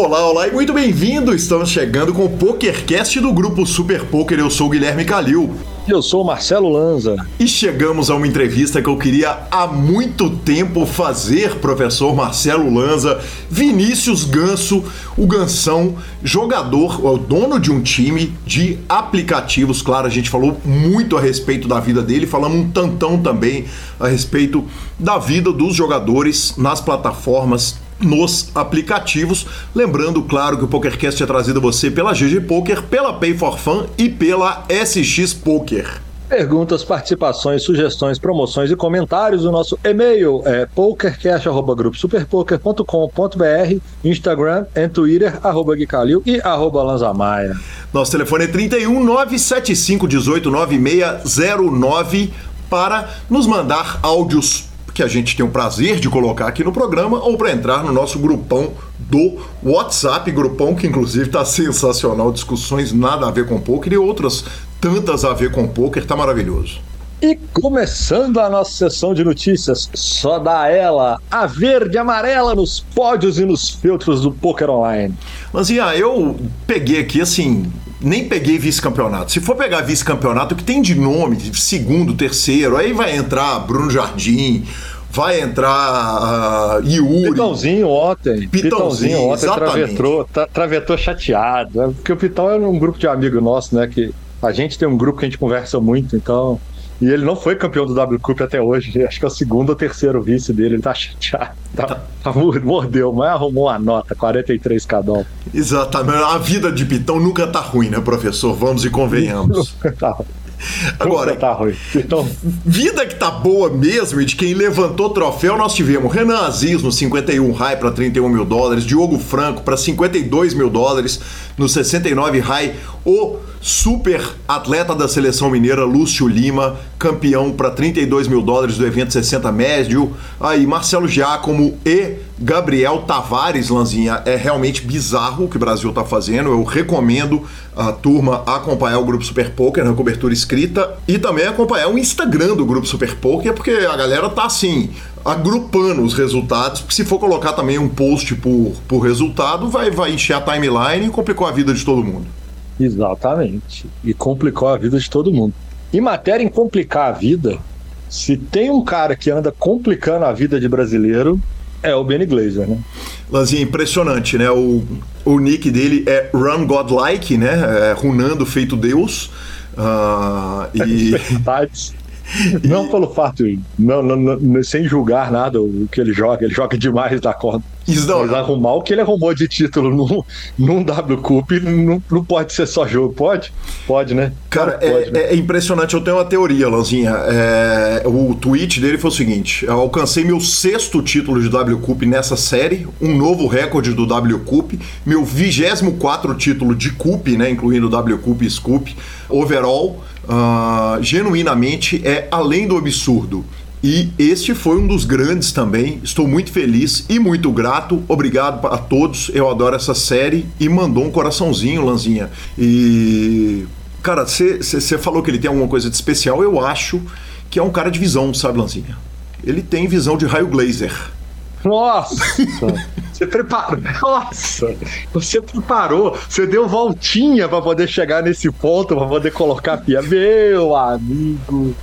Olá, olá e muito bem-vindo! Estamos chegando com o PokerCast do grupo Super Poker. Eu sou o Guilherme Calil. Eu sou o Marcelo Lanza. E chegamos a uma entrevista que eu queria há muito tempo fazer, professor Marcelo Lanza. Vinícius Ganso, o Gansão, jogador, o dono de um time de aplicativos. Claro, a gente falou muito a respeito da vida dele, falamos um tantão também a respeito da vida dos jogadores nas plataformas nos aplicativos. Lembrando, claro, que o PokerCast é trazido a você pela GG Poker, pela Pay for Fun e pela SX Poker. Perguntas, participações, sugestões, promoções e comentários. O nosso e-mail é pokercast.gruposuperpoker.com.br, Instagram e Twitter, arroba Guicalil e arroba Lanzamaia. Nosso telefone é 31 975 18 9609 para nos mandar áudios que a gente tem o prazer de colocar aqui no programa ou para entrar no nosso grupão do WhatsApp, grupão que inclusive está sensacional, discussões nada a ver com poker e outras tantas a ver com poker, tá maravilhoso. E começando a nossa sessão de notícias, só dá ela a verde e amarela nos pódios e nos filtros do Poker Online. Lanzinha, eu peguei aqui assim, nem peguei vice-campeonato. Se for pegar vice-campeonato, o que tem de nome, segundo, terceiro, aí vai entrar Bruno Jardim, vai entrar uh, Yuri. Pitãozinho ontem. Pitãozinho, ontem travetou, tra, travetou chateado. Né? Porque o Pitão é um grupo de amigos nossos, né? Que a gente tem um grupo que a gente conversa muito, então. E ele não foi campeão do W Cup até hoje. Acho que é o segundo ou terceiro vice dele. Ele tá chateado. Tá, tá. tá mordeu, mas arrumou a nota, 43 cada um. Exatamente. A vida de Pitão nunca tá ruim, né, professor? Vamos e convenhamos. tá Agora, tá ruim. Então... vida que tá boa mesmo e de quem levantou troféu, nós tivemos Renan Aziz no 51 high para 31 mil dólares, Diogo Franco para 52 mil dólares no 69 high, o super atleta da seleção mineira Lúcio Lima, campeão para 32 mil dólares do evento 60 médio, aí Marcelo Giacomo e Gabriel Tavares, Lanzinha, é realmente bizarro o que o Brasil está fazendo. Eu recomendo a turma acompanhar o Grupo Super Poker na cobertura escrita e também acompanhar o Instagram do Grupo Super Poker, porque a galera tá assim, agrupando os resultados, se for colocar também um post por, por resultado, vai, vai encher a timeline e complicou a vida de todo mundo. Exatamente. E complicou a vida de todo mundo. Em matéria em complicar a vida, se tem um cara que anda complicando a vida de brasileiro, é o Benny Glazer, né? Lanzinha, impressionante, né? O, o nick dele é Run Godlike, né? É, runando feito Deus. Uh, e... Verdade. Não pelo fato, não, não, não, sem julgar nada o que ele joga, ele joga demais da conta. Isso não. Mas arrumar o que ele arrumou de título num, num W Cup não, não pode ser só jogo, pode? Pode, né? Cara, pode, é, né? é, impressionante. Eu tenho uma teoria, Lanzinha. É, o tweet dele foi o seguinte: eu alcancei meu sexto título de W Cup nessa série, um novo recorde do W Cup, meu 24 título de Cup, né? Incluindo W Cup e Scoop, overall. Uh, genuinamente é além do absurdo. E este foi um dos grandes também. Estou muito feliz e muito grato. Obrigado a todos. Eu adoro essa série. E mandou um coraçãozinho, Lanzinha. E. Cara, você falou que ele tem alguma coisa de especial. Eu acho que é um cara de visão, sabe, Lanzinha? Ele tem visão de raio glazer. Nossa! Você preparou. Nossa! Você preparou. Você deu voltinha para poder chegar nesse ponto, para poder colocar a pia. Meu amigo!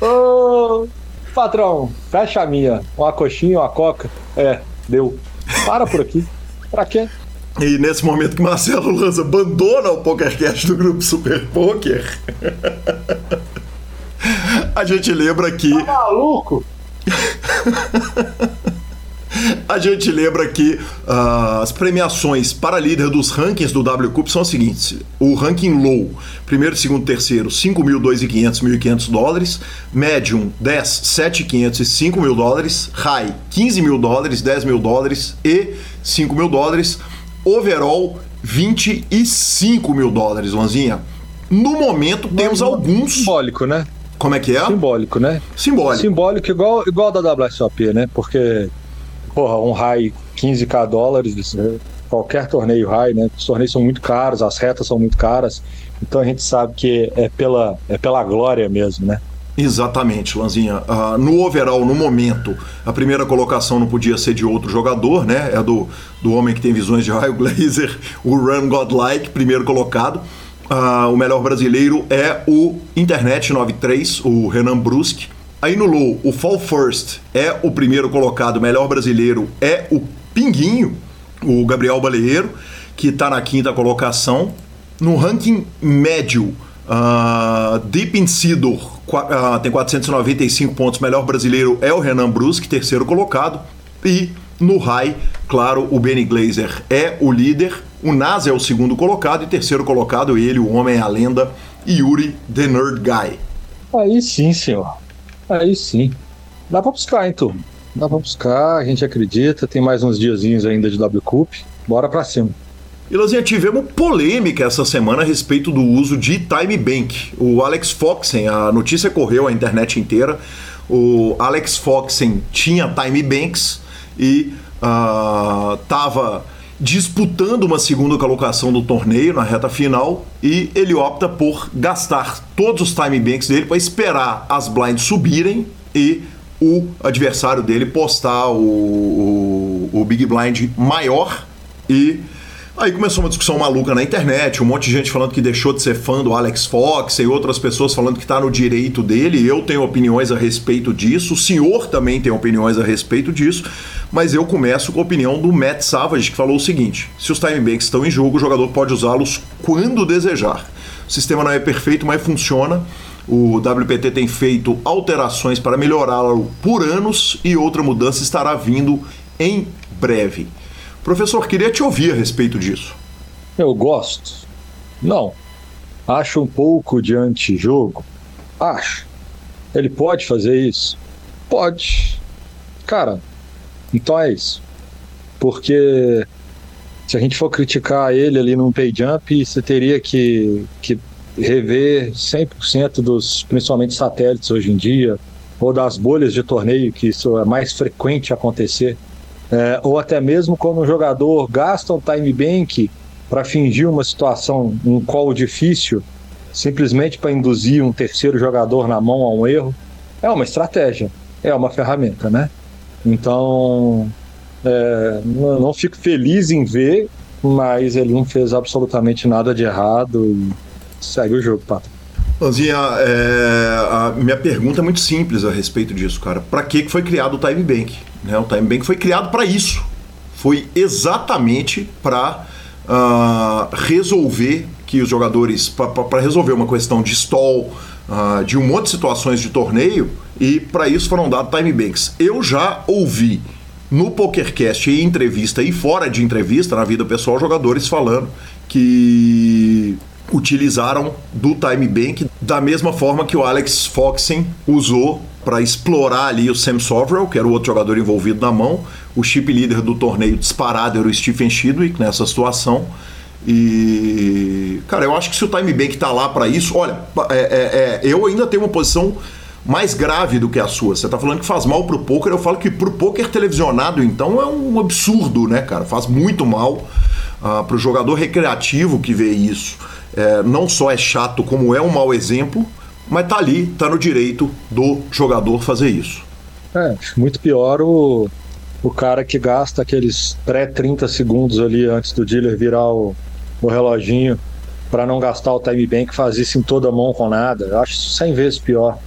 Oh. Patrão, fecha a minha. Uma coxinha, uma coca. É, deu. Para por aqui. Pra quê? E nesse momento que Marcelo Lanza abandona o PokerCast do grupo Super Poker, a gente lembra que. Tá maluco? A gente lembra que uh, as premiações para líder dos rankings do W Cup são as seguintes: o ranking low, primeiro, segundo, terceiro, 5 mil, 2.500, 1.500 dólares, medium, 10, 7.500 e 5 mil dólares, high, 15 mil dólares, 10 mil dólares e 5 mil dólares, overall, 25 mil dólares, Lanzinha. No momento, temos alguns. Simbólico, né? Como é que é? Simbólico, né? Simbólico. Simbólico, igual, igual da WSOP, né? Porque porra, um high 15k dólares, qualquer torneio high, né? Os torneios são muito caros, as retas são muito caras, então a gente sabe que é pela, é pela glória mesmo, né? Exatamente, Lanzinha. Uh, no overall, no momento, a primeira colocação não podia ser de outro jogador, né? É do, do homem que tem visões de raio laser, o Run Godlike, primeiro colocado. Uh, o melhor brasileiro é o Internet 93, o Renan Brusque. Aí no low, o Fall First é o primeiro colocado, o melhor brasileiro é o Pinguinho, o Gabriel Baleeiro, que está na quinta colocação. No ranking médio, uh, Deep Incidor uh, tem 495 pontos, melhor brasileiro é o Renan Brusque, terceiro colocado. E no high, claro, o Benny Glazer é o líder, o Nas é o segundo colocado e terceiro colocado ele, o homem, a lenda, Yuri The Nerd Guy. Aí sim, senhor. Aí sim. Dá pra buscar, então. Dá pra buscar, a gente acredita, tem mais uns diazinhos ainda de W Cup. Bora pra cima. E Lazinha, tivemos polêmica essa semana a respeito do uso de Time Bank. O Alex Foxen, a notícia correu a internet inteira. O Alex Foxen tinha Time Banks e estava uh, disputando uma segunda colocação do torneio na reta final e ele opta por gastar todos os time banks dele para esperar as blinds subirem e o adversário dele postar o, o, o Big Blind maior e Aí começou uma discussão maluca na internet, um monte de gente falando que deixou de ser fã do Alex Fox e outras pessoas falando que está no direito dele. Eu tenho opiniões a respeito disso, o senhor também tem opiniões a respeito disso, mas eu começo com a opinião do Matt Savage, que falou o seguinte: se os time banks estão em jogo, o jogador pode usá-los quando desejar. O sistema não é perfeito, mas funciona. O WPT tem feito alterações para melhorá-lo por anos e outra mudança estará vindo em breve. Professor, queria te ouvir a respeito disso. Eu gosto. Não. Acho um pouco de antijogo? Acho. Ele pode fazer isso? Pode. Cara, então é isso. Porque se a gente for criticar ele ali num pay jump, você teria que, que rever 100% dos, principalmente satélites hoje em dia, ou das bolhas de torneio, que isso é mais frequente acontecer é, ou até mesmo quando um jogador gasta um time bank para fingir uma situação, um call difícil, simplesmente para induzir um terceiro jogador na mão a um erro, é uma estratégia, é uma ferramenta, né? Então, é, não fico feliz em ver, mas ele não fez absolutamente nada de errado e segue o jogo, Pato. Lanzinha, é, a minha pergunta é muito simples a respeito disso, cara. Para que foi criado o Time Bank? Né? O Time Bank foi criado para isso. Foi exatamente para uh, ah, resolver que os jogadores, para resolver uma questão de stall, uh, de um monte de situações de torneio, e para isso foram dados Time Banks. Eu já ouvi no PokerCast, em entrevista e fora de entrevista, na vida pessoal, jogadores falando que utilizaram do time bank da mesma forma que o Alex Foxen usou para explorar ali o Sam Soverell, que era o outro jogador envolvido na mão. O chip líder do torneio disparado era o Stephen Chidwick nessa situação. E, cara, eu acho que se o time bank tá lá para isso, olha, é, é, é, eu ainda tenho uma posição mais grave do que a sua. Você tá falando que faz mal pro poker, eu falo que pro poker televisionado, então, é um absurdo, né, cara? Faz muito mal uh, pro jogador recreativo que vê isso é, não só é chato, como é um mau exemplo, mas tá ali, tá no direito do jogador fazer isso. É, muito pior o, o cara que gasta aqueles pré-30 segundos ali antes do dealer virar o, o reloginho para não gastar o time bank, faz isso em toda mão com nada. Eu acho isso 100 vezes pior.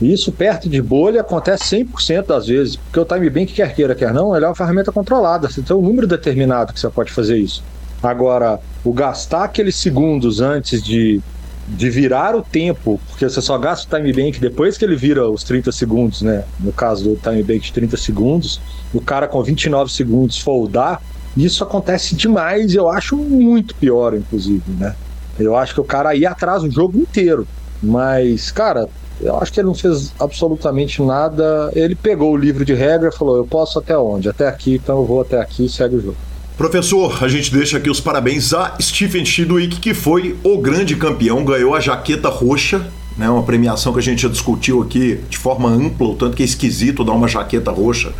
Isso perto de bolha acontece 100% das vezes, porque o time bank, quer queira, quer não, ele é uma ferramenta controlada. Você tem um número determinado que você pode fazer isso. Agora, o gastar aqueles segundos antes de, de virar o tempo, porque você só gasta o time bank depois que ele vira os 30 segundos, né? No caso do time bank de 30 segundos, o cara com 29 segundos foldar, isso acontece demais, eu acho muito pior, inclusive, né? Eu acho que o cara aí atrasa o jogo inteiro. Mas, cara, eu acho que ele não fez absolutamente nada. Ele pegou o livro de regra e falou: Eu posso até onde? Até aqui, então eu vou até aqui e segue o jogo. Professor, a gente deixa aqui os parabéns a Stephen Chidwick, que foi o grande campeão, ganhou a jaqueta roxa, né, uma premiação que a gente já discutiu aqui de forma ampla, o tanto que é esquisito dar uma jaqueta roxa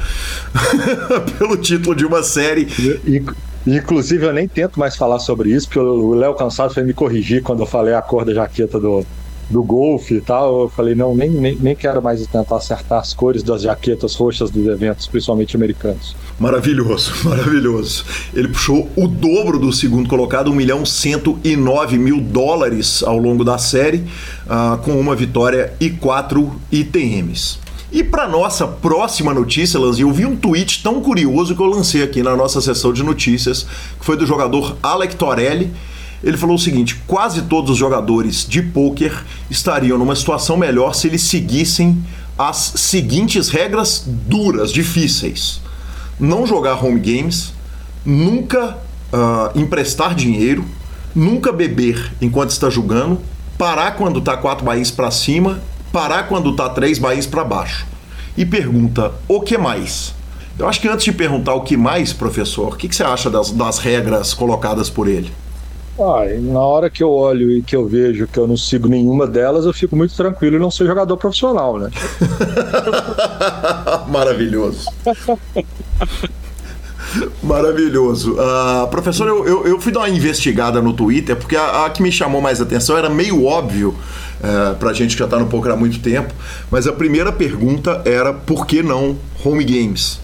pelo título de uma série. E, inclusive, eu nem tento mais falar sobre isso, porque o Léo Cansado foi me corrigir quando eu falei a cor da jaqueta do, do golfe e tal, eu falei, não, nem, nem, nem quero mais tentar acertar as cores das jaquetas roxas dos eventos, principalmente americanos. Maravilhoso, maravilhoso. Ele puxou o dobro do segundo colocado, 1 milhão 109 mil dólares ao longo da série, uh, com uma vitória e quatro ITMs. E para nossa próxima notícia, Lanzinho, eu vi um tweet tão curioso que eu lancei aqui na nossa sessão de notícias, que foi do jogador Alec Torelli. Ele falou o seguinte: quase todos os jogadores de pôquer estariam numa situação melhor se eles seguissem as seguintes regras duras, difíceis. Não jogar home games, nunca uh, emprestar dinheiro, nunca beber enquanto está jogando, parar quando está quatro baís para cima parar quando está três baís para baixo. E pergunta: o que mais? Eu acho que antes de perguntar o que mais, professor, o que, que você acha das, das regras colocadas por ele? Ah, na hora que eu olho e que eu vejo que eu não sigo nenhuma delas, eu fico muito tranquilo e não ser jogador profissional, né? Maravilhoso. Maravilhoso. Uh, professor, eu, eu, eu, fui dar uma investigada no Twitter, porque a, a que me chamou mais atenção era meio óbvio uh, pra gente que já tá no poker há muito tempo, mas a primeira pergunta era por que não home games?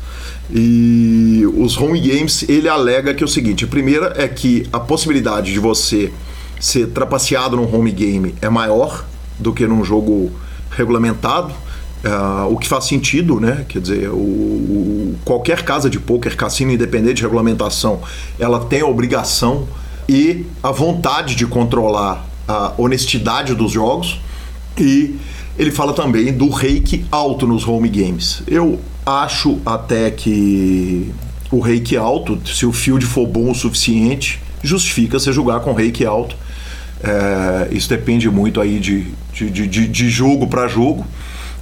E os home games, ele alega que é o seguinte: a primeira é que a possibilidade de você ser trapaceado num home game é maior do que num jogo regulamentado. Uh, o que faz sentido, né? Quer dizer, o, o, qualquer casa de poker, cassino independente de regulamentação, ela tem a obrigação e a vontade de controlar a honestidade dos jogos. E ele fala também do reiki alto nos home games. Eu acho até que o reiki alto, se o field for bom o suficiente, justifica você jogar com reiki alto. É, isso depende muito aí de, de, de, de jogo para jogo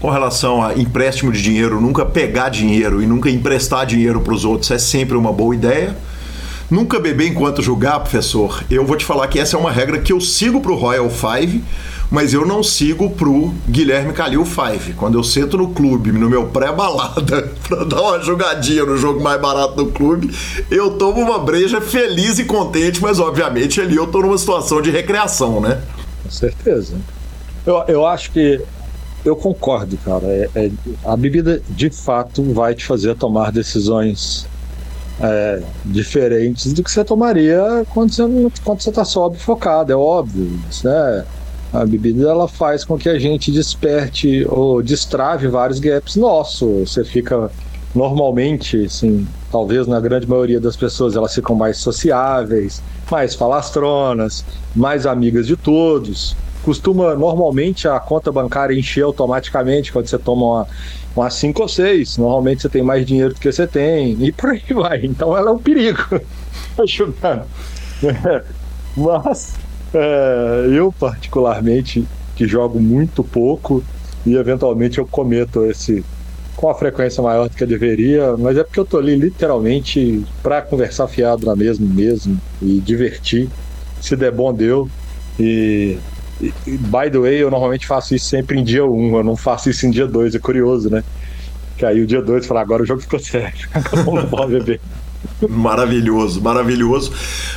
com relação a empréstimo de dinheiro, nunca pegar dinheiro e nunca emprestar dinheiro para os outros é sempre uma boa ideia. Nunca beber enquanto jogar, professor. Eu vou te falar que essa é uma regra que eu sigo para o Royal Five, mas eu não sigo para o Guilherme Calil Five. Quando eu sento no clube, no meu pré-balada, para dar uma jogadinha no jogo mais barato do clube, eu tomo uma breja feliz e contente, mas obviamente ali eu estou numa situação de recreação, né? Com certeza. Eu, eu acho que eu concordo, cara. É, é, a bebida de fato vai te fazer tomar decisões é, diferentes do que você tomaria quando você quando você sóbrio focado, é óbvio. Né? A bebida ela faz com que a gente desperte ou destrave vários gaps nossos. Você fica normalmente, assim, talvez na grande maioria das pessoas elas ficam mais sociáveis, mais falastronas, mais amigas de todos costuma normalmente a conta bancária encher automaticamente quando você toma uma, uma 5 ou 6. Normalmente você tem mais dinheiro do que você tem e por aí vai. Então ela é um perigo. Ajudando. Mas é, eu, particularmente, que jogo muito pouco e eventualmente eu cometo esse com a frequência maior do que eu deveria, mas é porque eu tô ali literalmente para conversar fiado na mesma mesmo e divertir. Se der bom, deu. E by the way, eu normalmente faço isso sempre em dia 1, eu não faço isso em dia 2, é curioso, né? Que aí o dia 2 fala, agora o jogo ficou sério, não pode beber. Maravilhoso, maravilhoso.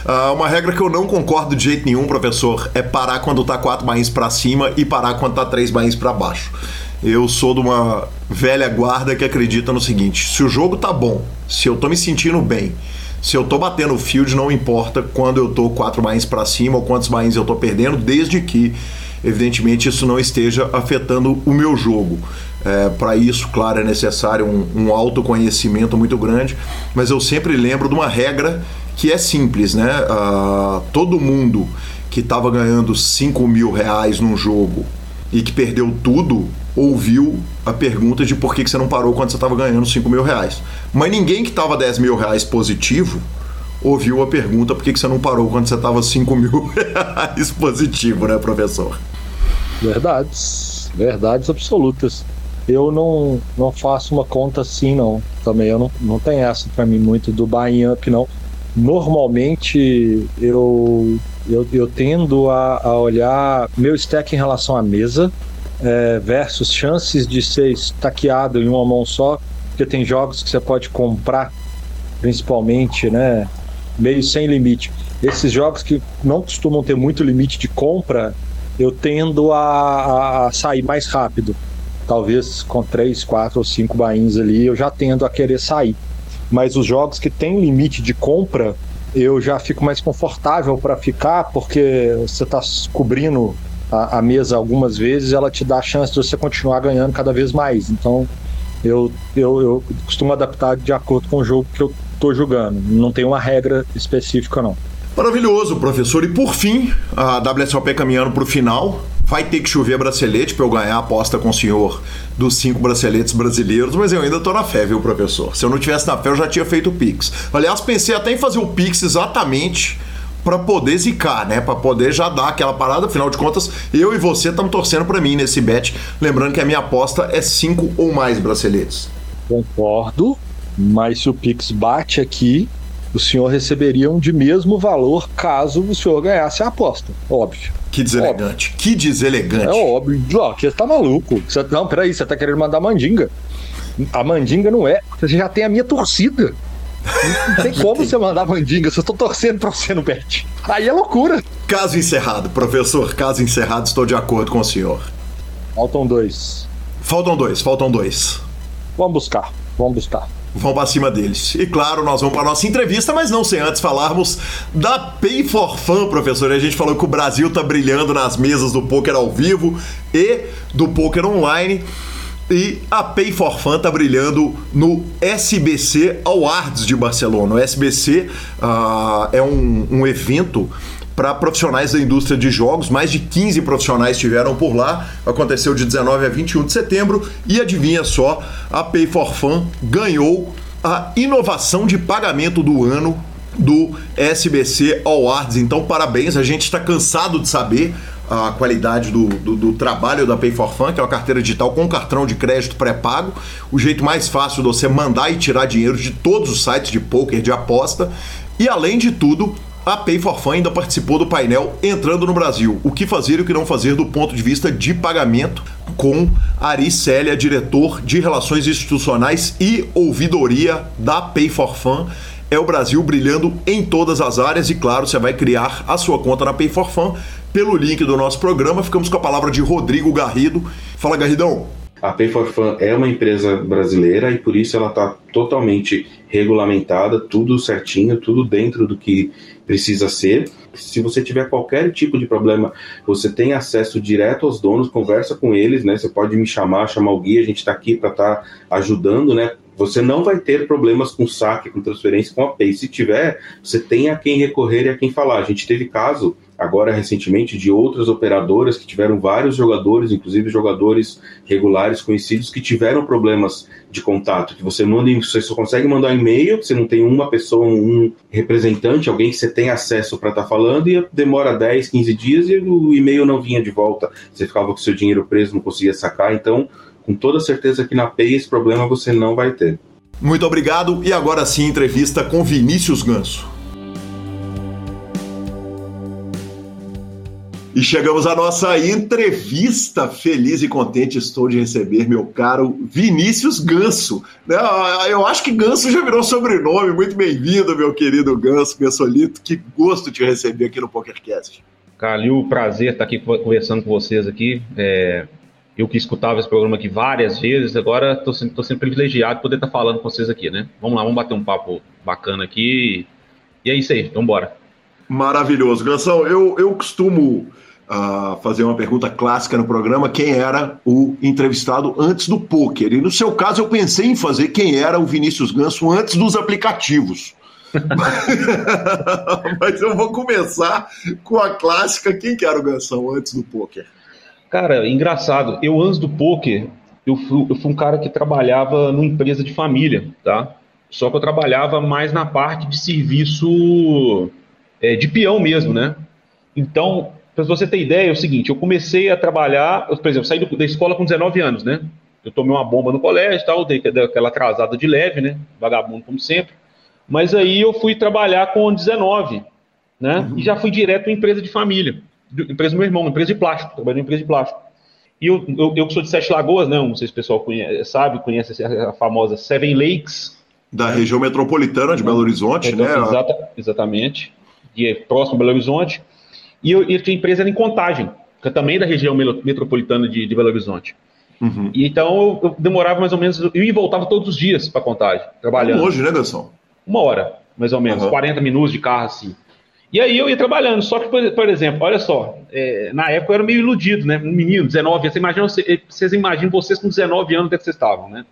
Uh, uma regra que eu não concordo de jeito nenhum, professor, é parar quando tá quatro bains para cima e parar quando tá três bains para baixo. Eu sou de uma velha guarda que acredita no seguinte: se o jogo tá bom, se eu tô me sentindo bem, se eu tô batendo o field, não importa quando eu tô quatro bains para cima ou quantos bains eu tô perdendo, desde que, evidentemente, isso não esteja afetando o meu jogo. É, para isso, claro, é necessário um, um autoconhecimento muito grande, mas eu sempre lembro de uma regra que é simples, né? Uh, todo mundo que estava ganhando 5 mil reais num jogo e que perdeu tudo, ouviu a pergunta de por que, você não parou quando você estava ganhando 5 mil reais. Mas ninguém que estava 10 mil reais positivo ouviu a pergunta por que, você não parou quando você estava 5 mil reais positivo, né, professor? Verdades, verdades absolutas. Eu não, não faço uma conta assim, não. Também eu não, não tem essa para mim muito do buy up, não. Normalmente eu, eu, eu tendo a, a olhar meu stack em relação à mesa, é, versus chances de ser estaqueado em uma mão só, porque tem jogos que você pode comprar, principalmente, né, meio sem limite. Esses jogos que não costumam ter muito limite de compra, eu tendo a, a sair mais rápido. Talvez com três, quatro ou cinco bainhos ali, eu já tendo a querer sair. Mas os jogos que tem limite de compra, eu já fico mais confortável para ficar, porque você está cobrindo a, a, mesa algumas vezes, ela te dá a chance de você continuar ganhando cada vez mais. Então, eu, eu, eu costumo adaptar de acordo com o jogo que eu estou jogando. Não tem uma regra específica, não. Maravilhoso, professor. E por fim, a WSOP caminhando para o final. Vai ter que chover bracelete para eu ganhar a aposta com o senhor dos cinco braceletes brasileiros, mas eu ainda tô na fé, viu, professor? Se eu não tivesse na fé, eu já tinha feito o Pix. Aliás, pensei até em fazer o Pix exatamente para poder zicar, né? Para poder já dar aquela parada. Afinal de contas, eu e você estamos torcendo para mim nesse bet. Lembrando que a minha aposta é cinco ou mais braceletes. Concordo, mas se o Pix bate aqui, o senhor receberia um de mesmo valor caso o senhor ganhasse a aposta. Óbvio. Que deselegante. Óbvio. Que deselegante. É óbvio. Ó, você tá maluco. Você, não, peraí, você tá querendo mandar mandinga. A mandinga não é. Você já tem a minha torcida. Não tem como você mandar mandinga se eu tô torcendo pra você no bet. Aí é loucura. Caso encerrado, professor. Caso encerrado, estou de acordo com o senhor. Faltam dois. Faltam dois, faltam dois. Vamos buscar, vamos buscar vão para cima deles. E claro, nós vamos para nossa entrevista, mas não sem antes falarmos da Pay for Fun, professor. A gente falou que o Brasil tá brilhando nas mesas do poker ao vivo e do poker online. E a Pay for Fun tá brilhando no SBC Awards de Barcelona. O SBC uh, ah, é um, um evento para profissionais da indústria de jogos. Mais de 15 profissionais estiveram por lá. Aconteceu de 19 a 21 de setembro. E adivinha só, a Pay for Fun ganhou a inovação de pagamento do ano do SBC Awards. Então, parabéns, a gente está cansado de saber a qualidade do, do, do, trabalho da Pay for Fun, que é uma carteira digital com cartão de crédito pré-pago, o jeito mais fácil de você mandar e tirar dinheiro de todos os sites de poker, de aposta, e além de tudo, a Pay for Fun ainda participou do painel Entrando no Brasil, o que fazer e o que não fazer do ponto de vista de pagamento, com Ari Célia, diretor de Relações Institucionais e Ouvidoria da Pay for Fun. É o Brasil brilhando em todas as áreas e, claro, você vai criar a sua conta na Pay for Fun pelo link do nosso programa. Ficamos com a palavra de Rodrigo Garrido. Fala, Garridão. A Pay for Fun é uma empresa brasileira e por isso ela está totalmente regulamentada, tudo certinho, tudo dentro do que precisa ser. Se você tiver qualquer tipo de problema, você tem acesso direto aos donos, conversa com eles, né? Você pode me chamar, chamar o guia, a gente está aqui para estar tá ajudando, né? Você não vai ter problemas com saque, com transferência, com a Pay. Se tiver, você tem a quem recorrer e a quem falar. A gente teve caso agora recentemente de outras operadoras que tiveram vários jogadores, inclusive jogadores regulares conhecidos que tiveram problemas de contato, que você manda, você só consegue mandar e-mail, você não tem uma pessoa, um representante, alguém que você tem acesso para estar tá falando e demora 10, 15 dias e o e-mail não vinha de volta, você ficava com seu dinheiro preso, não conseguia sacar, então com toda certeza que na Pay esse problema você não vai ter. Muito obrigado e agora sim entrevista com Vinícius Ganso. E chegamos à nossa entrevista. Feliz e contente estou de receber meu caro Vinícius Ganso. Né, eu acho que Ganso já virou sobrenome. Muito bem-vindo, meu querido Ganso, Gansolito. Que gosto de receber aqui no PokerCast. Calil, prazer estar aqui conversando com vocês aqui. É, eu que escutava esse programa aqui várias vezes, agora estou sendo, sendo, privilegiado de poder estar falando com vocês aqui, né? Vamos lá, vamos bater um papo bacana aqui. E é isso aí, vamos embora. Maravilhoso. Gansão, eu, eu costumo uh, fazer uma pergunta clássica no programa: quem era o entrevistado antes do poker? E no seu caso, eu pensei em fazer quem era o Vinícius Ganso antes dos aplicativos. Mas eu vou começar com a clássica: quem que era o Gansão antes do poker? Cara, engraçado. Eu antes do poker, eu fui, eu fui um cara que trabalhava numa empresa de família, tá? Só que eu trabalhava mais na parte de serviço é, de peão mesmo, né? Então, para você ter ideia, é o seguinte, eu comecei a trabalhar, por exemplo, saí da escola com 19 anos, né? Eu tomei uma bomba no colégio e tal, dei aquela atrasada de leve, né? Vagabundo como sempre. Mas aí eu fui trabalhar com 19, né? Uhum. E já fui direto em empresa de família. Empresa do meu irmão, empresa de plástico, trabalhei em empresa de plástico. E eu, eu, eu que sou de Sete Lagoas, né? Não sei se o pessoal conhece, sabe, conhece a famosa Seven Lakes. Da região metropolitana de Belo Horizonte, então, né? Exata, exatamente. E é próximo a Belo Horizonte. E, eu, e a empresa era em contagem. que é também da região metropolitana de, de Belo Horizonte. Uhum. E então eu, demorava mais ou menos, eu ia e voltava todos os dias para Contagem, trabalhando. Longe, né, Gansão? Uma hora, mais ou menos, uhum. 40 minutos de carro assim. E aí eu ia trabalhando, só que, por, por exemplo, olha só, é, na época eu era meio iludido, né? Um menino, 19 anos, você imagina, vocês imaginam vocês com 19 anos onde é que vocês estavam, né?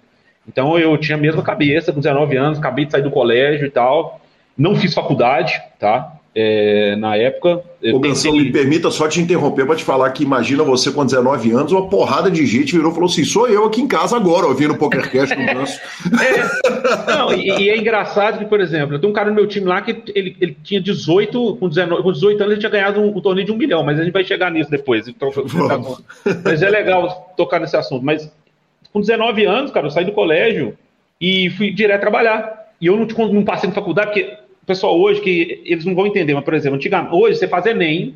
Então eu tinha a mesma cabeça, com 19 anos, acabei de sair do colégio e tal, não fiz faculdade, tá? É, na época. Ô, pensei... me permita só te interromper para te falar que imagina você com 19 anos, uma porrada de gente virou e falou assim: sou eu aqui em casa agora, ouvindo o PokerCast no Ganso. é, não, e, e, é engraçado que, por exemplo, eu tenho um cara no meu time lá que ele, ele tinha 18, com, 19, com 18 anos ele tinha ganhado um, um, torneio de um milhão, mas a gente vai chegar nisso depois. Então, mas é legal tocar nesse assunto. Mas com 19 anos, cara, eu saí do colégio e fui direto trabalhar. E eu não, não passei na faculdade, porque pessoal hoje que eles não vão entender, mas, por exemplo, antigamente, hoje você faz Enem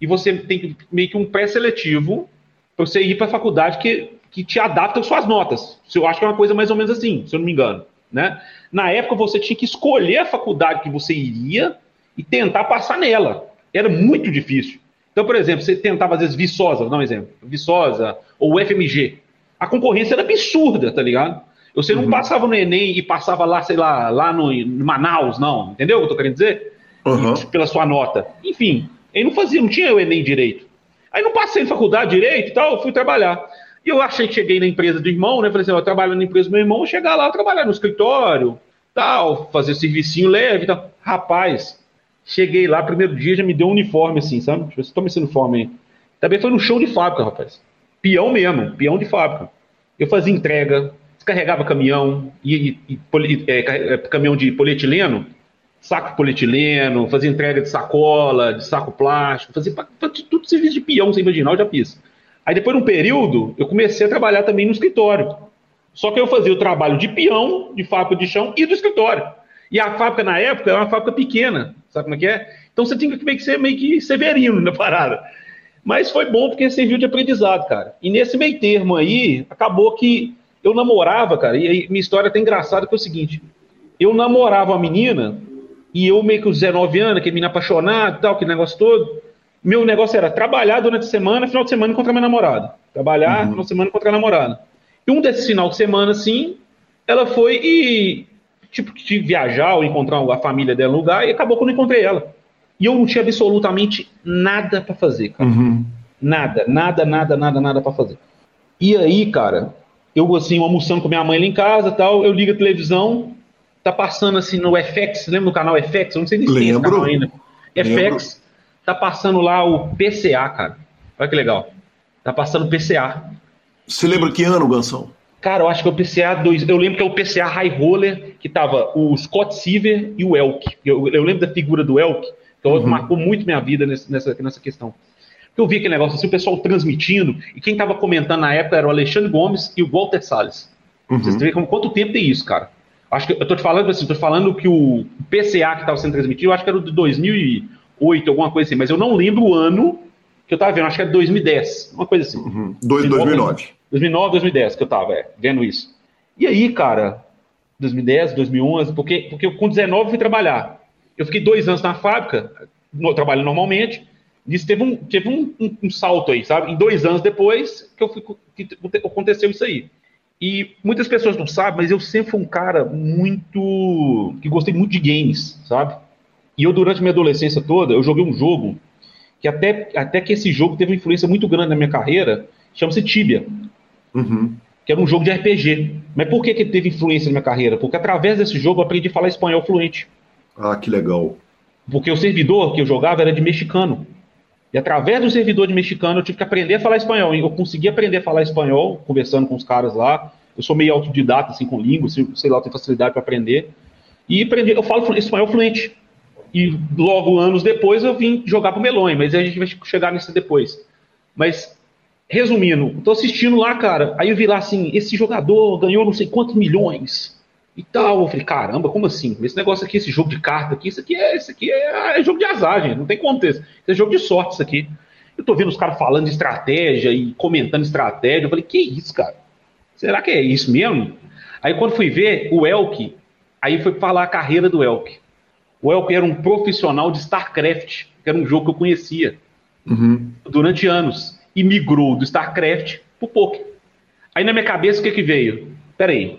e você tem meio que um pré-seletivo para você ir para a faculdade que, que te adapta às suas notas. Eu acho que é uma coisa mais ou menos assim, se eu não me engano. Né? Na época você tinha que escolher a faculdade que você iria e tentar passar nela. Era muito difícil. Então, por exemplo, você tentava às vezes Viçosa, vou dar um exemplo, Viçosa ou FMG. A concorrência era absurda, tá ligado? Você não uhum. passava no Enem e passava lá, sei lá, lá no, no Manaus, não. Entendeu o que eu tô querendo dizer? Uhum. E, pela sua nota. Enfim, ele não fazia, não tinha o Enem direito. Aí não passei em faculdade direito e tal, fui trabalhar. E eu achei que cheguei na empresa do irmão, né? Falei assim, eu trabalho na empresa do meu irmão, vou chegar lá, trabalhar no escritório, tal, fazer servicinho leve e tal. Rapaz, cheguei lá, primeiro dia já me deu um uniforme assim, sabe? Deixa eu ver se toma esse uniforme aí. Também foi no show de fábrica, rapaz. Peão mesmo, peão de fábrica. Eu fazia entrega, descarregava caminhão, e, e, e é, é, caminhão de polietileno, saco de polietileno, fazia entrega de sacola, de saco plástico, fazia, fazia tudo serviço de peão, sem imaginar, eu já fiz. Aí depois de um período, eu comecei a trabalhar também no escritório. Só que eu fazia o trabalho de peão, de fábrica de chão e do escritório. E a fábrica, na época, era uma fábrica pequena, sabe como é que é? Então você tinha que meio que ser meio que severino na parada. Mas foi bom porque serviu de aprendizado, cara. E nesse meio termo aí, acabou que eu namorava, cara, e aí minha história é até engraçada que é o seguinte: eu namorava uma menina, e eu meio que com 19 anos, aquele menino apaixonado e tal, aquele negócio todo. Meu negócio era trabalhar durante a semana, final de semana encontrar minha namorada. Trabalhar, uhum. final de semana encontrar a namorada. E um desses final de semana, assim, ela foi e, tipo, de viajar ou encontrar a família dela no lugar, e acabou que eu não encontrei ela. E eu não tinha absolutamente nada para fazer, cara. Uhum. Nada, nada, nada, nada, nada para fazer. E aí, cara, eu assim, almoçando com minha mãe lá em casa tal, eu ligo a televisão, tá passando assim no FX, lembra do canal FX? Eu não sei nem se tem esse canal ainda. FX, tá passando lá o PCA, cara. Olha que legal. Tá passando o PCA. Você lembra que ano, Gansão? Cara, eu acho que é o PCA 2. Eu lembro que é o PCA High Roller, que tava o Scott Silver e o Elk. Eu, eu lembro da figura do Elk, que uhum. marcou muito minha vida nessa, nessa questão. Eu vi aquele negócio assim, o pessoal transmitindo, e quem estava comentando na época era o Alexandre Gomes e o Walter Salles. Uhum. Vocês veem como, quanto tempo tem isso, cara. Acho que eu tô te falando assim, tô te falando que o PCA que estava sendo transmitido, eu acho que era de 2008, alguma coisa assim, mas eu não lembro o ano que eu estava vendo, acho que era 2010, uma coisa assim. Uhum. 2009. 2009, 2010 que eu estava é, vendo isso. E aí, cara, 2010, 2011, porque, porque eu com 19 fui trabalhar. Eu fiquei dois anos na fábrica, no, trabalhando normalmente, isso teve um, teve um, um, um, salto aí, sabe? Em dois anos depois que, eu fui, que aconteceu isso aí. E muitas pessoas não sabem, mas eu sempre fui um cara muito. que gostei muito de games, sabe? E eu, durante minha adolescência toda, eu joguei um jogo que até, até que esse jogo teve uma influência muito grande na minha carreira, chama-se Tibia. Uhum. Que era um jogo de RPG. Mas por que, que teve influência na minha carreira? Porque através desse jogo eu aprendi a falar espanhol fluente. Ah, que legal. Porque o servidor que eu jogava era de mexicano. E através do servidor de mexicano eu tive que aprender a falar espanhol. Eu consegui aprender a falar espanhol conversando com os caras lá. Eu sou meio autodidata assim com língua, sei lá, eu tenho facilidade para aprender. E aprendi, eu falo espanhol fluente. E logo anos depois eu vim jogar pro Melões, mas a gente vai chegar nisso depois. Mas resumindo, tô assistindo lá, cara. Aí eu vi lá assim, esse jogador ganhou não sei quantos milhões e tal. Eu falei, caramba, como assim? Esse negócio aqui, esse jogo de carta aqui, isso aqui é, isso aqui é, é jogo de azar, gente. Não tem ter. Isso é jogo de sorte, isso aqui. Eu tô vendo os caras falando de estratégia e comentando estratégia. Eu falei, que isso, cara? Será que é isso mesmo? Aí quando fui ver o Elk, aí foi falar a carreira do Elk. O Elk era um profissional de StarCraft, que era um jogo que eu conhecia. uhum. durante anos e migrou do StarCraft pro poker. Aí na minha cabeça o que que veio? Peraí,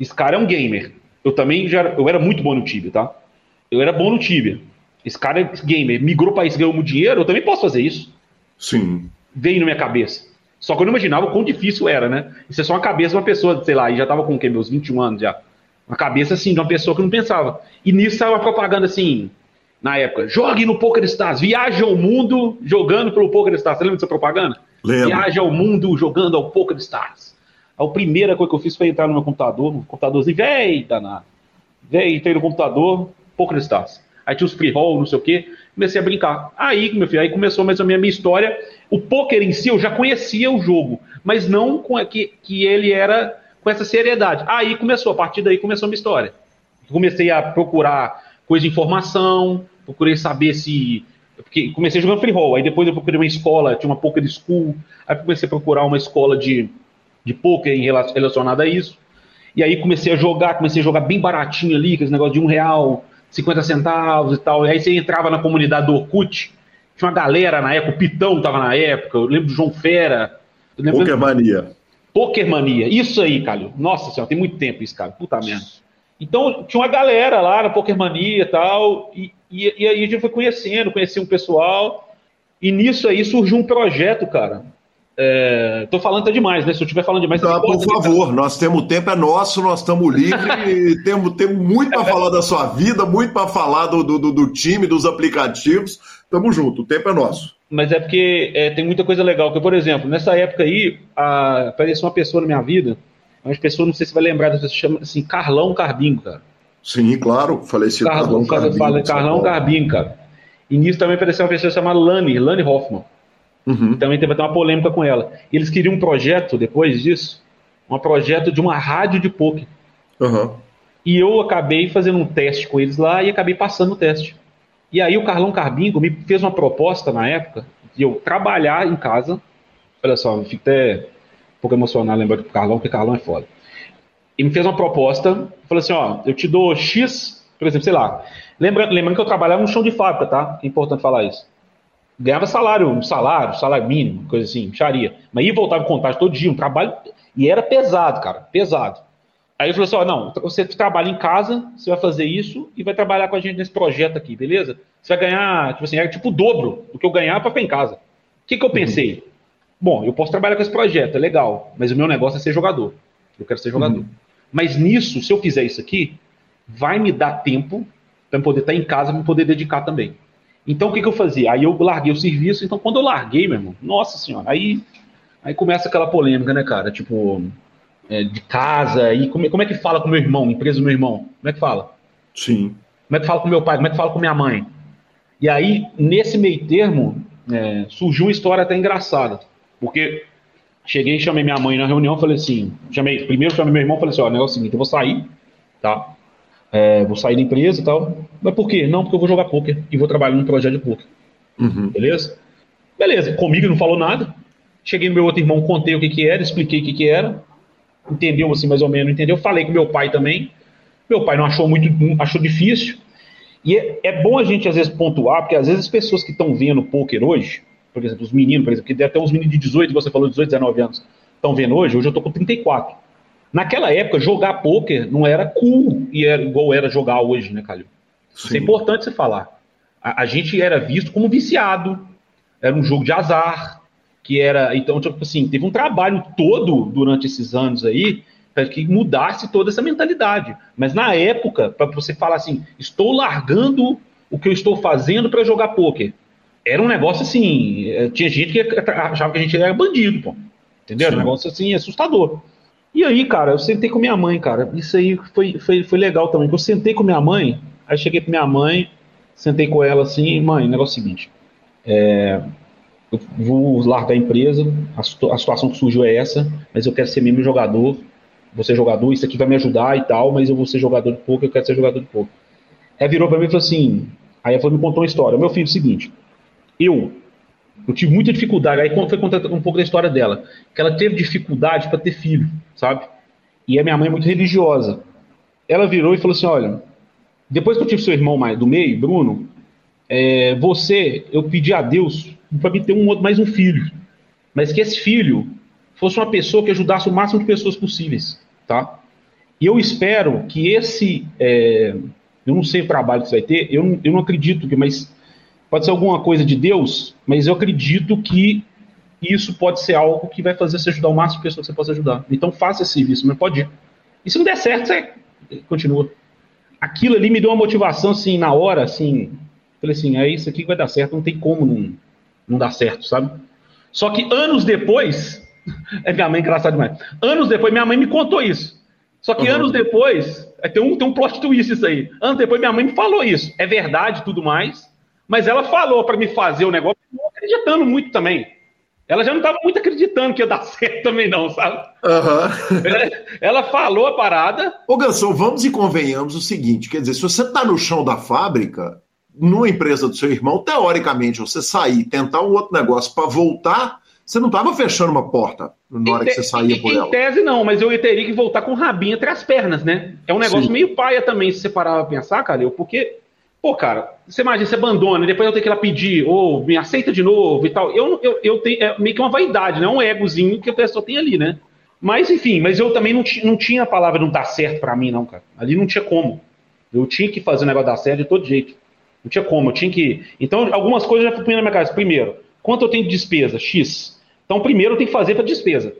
esse cara é um gamer. Eu também já eu era muito bom no Tibia, tá? Eu era bom no Tibia. Esse cara é gamer, migrou para isso, ganhou muito dinheiro, eu também posso fazer isso. Sim. Veio na minha cabeça. Só que eu não imaginava o quão difícil era, né? Isso é só uma cabeça de uma pessoa, sei lá, e já tava com o quê? Meus 21 anos já. Uma cabeça assim, de uma pessoa que não pensava. E nisso saiu uma propaganda assim, na época, jogue no Poker Stars, viaje ao mundo jogando pelo Poker Stars. Você lembra dessa propaganda? Lembro. Viaje ao mundo jogando ao Poker Stars. A primeira coisa que eu fiz foi entrar no meu computador, no computadorzinho, véi, danado. Véi, entrei no computador, Poker Stars. Aí tinha os free roll, não sei o quê. Comecei a brincar. Aí, meu filho, aí começou mais ou menos a minha história. O poker em si, eu já conhecia o jogo, mas não com que, que ele era com essa seriedade. Aí começou, a partir daí começou a minha história. Comecei a procurar coisa de informação, procurei saber se. Porque comecei jogando free roll, aí depois eu procurei uma escola, tinha uma poker school, aí comecei a procurar uma escola de, de poker relacionada a isso. E aí comecei a jogar, comecei a jogar bem baratinho ali, aqueles negócio de um real, 50 centavos e tal. E aí você entrava na comunidade do Orkut, tinha uma galera na época, o Pitão tava na época, eu lembro do João Fera. Poker Mania. Poker Mania, isso aí, Calil. Nossa senhora, tem muito tempo isso, cara. Puta merda. Então, tinha uma galera lá na Poker Mania e tal, e, e, e aí a gente foi conhecendo, conheci um pessoal, e nisso aí surgiu um projeto, cara, é, tô falando até demais, né? Se eu estiver falando demais, tá, por favor, nós temos tempo, é nosso, nós estamos livres, temos, temos muito para falar da sua vida, muito para falar do, do, do, time, dos aplicativos. Tamo junto, o tempo é nosso. Mas é porque é, tem muita coisa legal. Que, por exemplo, nessa época aí, a, apareceu uma pessoa na minha vida, uma pessoa, não sei se vai lembrar, se chama assim, Carlão Carbinho, cara. Sim, claro, falecido Carlão, Carlão Carbinho. Carlão Carbinho, cara. E nisso também apareceu uma pessoa chamada Lani, Lani Hoffman. Uhum. Também teve até uma polêmica com ela. E eles queriam um projeto, depois disso, um projeto de uma rádio de poker. Uhum. E eu acabei fazendo um teste com eles lá e acabei passando o teste. E aí o Carlão Carbingo me fez uma proposta na época de eu trabalhar em casa. Olha só, eu fico até um pouco emocionado lembrando do Carlão, porque Carlão é foda. E me fez uma proposta, falou assim, ó, eu te dou X, por exemplo, sei lá. Lembra, lembrando que eu trabalhava no chão de fábrica, tá? É importante falar isso ganhava salário, um salário, salário mínimo, coisa assim, charia. Mas ia voltar com contagem todo dia, um trabalho. E era pesado, cara, pesado. Aí ele falou assim: ó, não, você trabalha em casa, você vai fazer isso e vai trabalhar com a gente nesse projeto aqui, beleza? Você vai ganhar, tipo assim, é tipo o dobro do que eu ganhava para ficar em casa. O que, que eu pensei? Uhum. Bom, eu posso trabalhar com esse projeto, é legal, mas o meu negócio é ser jogador. Eu quero ser jogador. Uhum. Mas nisso, se eu fizer isso aqui, vai me dar tempo para eu poder estar em casa, para poder dedicar também. Então o que, que eu fazia? Aí eu larguei o serviço. Então quando eu larguei, meu irmão, nossa senhora, aí, aí começa aquela polêmica, né, cara? Tipo, é, de casa. E como, como é que fala com meu irmão, empresa do meu irmão? Como é que fala? Sim. Como é que fala com meu pai? Como é que fala com minha mãe? E aí, nesse meio termo, é, surgiu uma história até engraçada. Porque cheguei e chamei minha mãe na reunião falei assim: chamei, primeiro chamei meu irmão falei assim: ó, o negócio é o seguinte, eu vou sair, tá? É, vou sair da empresa e tal. Mas por quê? Não, porque eu vou jogar poker e vou trabalhar num projeto de poker. Uhum. Beleza? Beleza, comigo não falou nada. Cheguei no meu outro irmão, contei o que, que era, expliquei o que, que era. Entendeu assim, mais ou menos, entendeu? Falei com meu pai também. Meu pai não achou muito, achou difícil. E é, é bom a gente às vezes pontuar, porque às vezes as pessoas que estão vendo poker hoje, por exemplo, os meninos, por exemplo, que até uns meninos de 18, você falou 18, 19 anos, estão vendo hoje, hoje eu tô com 34. Naquela época, jogar poker não era cool e era igual era jogar hoje, né, Calil? Isso é importante você falar. A, a, gente era visto como viciado, era um jogo de azar, que era. Então, tipo assim, teve um trabalho todo durante esses anos aí para que mudasse toda essa mentalidade. Mas na época, para você falar assim, estou largando o que eu estou fazendo para jogar poker, era um negócio assim. Eh, tinha gente que achava que a gente era bandido, pô. Entendeu? Era um negócio assim assustador. E aí, cara, eu sentei com minha mãe, cara. Isso aí foi, foi, foi legal também. Eu sentei com minha mãe, aí cheguei pra minha mãe, sentei com ela assim, mãe, negócio é o seguinte. É, eu vou largar a empresa, a, a, situação que surgiu é essa, mas eu quero ser mesmo jogador, vou ser jogador, isso aqui vai me ajudar e tal, mas eu vou ser jogador de pouco, eu quero ser jogador de pouco. Aí virou pra mim e falou assim, aí ela me contou uma história. Meu filho, é o seguinte, eu eu tive muita dificuldade. Aí foi contar um pouco da história dela. Que ela teve dificuldade para ter filho, sabe? E a minha mãe é muito religiosa. Ela virou e falou assim: olha, depois que eu tive seu irmão mais do meio, Bruno, é, você, eu pedi a Deus para me ter um outro, mais um filho, mas que esse filho fosse uma pessoa que ajudasse o máximo de pessoas possíveis, tá? E eu espero que esse, é, eu não sei o trabalho que você vai ter, eu eu não acredito que, mas pode ser alguma coisa de Deus, mas eu acredito que isso pode ser algo que vai fazer você ajudar o máximo de pessoas que você possa ajudar. Então faça esse serviço, mas pode ir. E se não der certo, você continua. Aquilo ali me deu uma motivação, assim, na hora, assim, falei assim, é isso aqui que vai dar certo, não tem como não, não dar certo, sabe? Só que anos depois, é minha mãe engraçada demais. Anos depois, minha mãe me contou isso. Só que uhum. anos depois, é, tem um, tem um plot twist isso aí. Anos depois, minha mãe me falou isso. É verdade tudo mais, mas ela falou para me fazer o negócio, não acreditando muito também. Ela já não estava muito acreditando que ia dar certo também, não, sabe? Uhum. Ela, ela, falou a parada. Ô, Gansão, vamos e convenhamos o seguinte: quer dizer, se você está no chão da fábrica, numa empresa do seu irmão, teoricamente, você sair, tentar um outro negócio para voltar, você não estava fechando uma porta na hora que você saía por em ela. Em tese, não, mas eu teria que voltar com o rabinho entre as pernas, né? É um negócio Sim. meio paia também, se você parar pra pensar, cara, porque, pô, cara, você imagina, você abandona, e depois eu tenho que ir lá pedir, ou me aceita de novo e tal. Eu, eu, eu tenho, é meio que uma vaidade, né? Um egozinho que a pessoa tem ali, né? Mas, enfim, mas eu também não, não tinha a palavra não dar certo para mim, não, cara. Ali não tinha como. Eu tinha que fazer o negócio dar certo de todo jeito. Não tinha como, eu tinha que. Então, algumas coisas já fui na minha casa. Primeiro, quanto eu tenho de despesa? X. Então, primeiro eu tenho que fazer para despesa.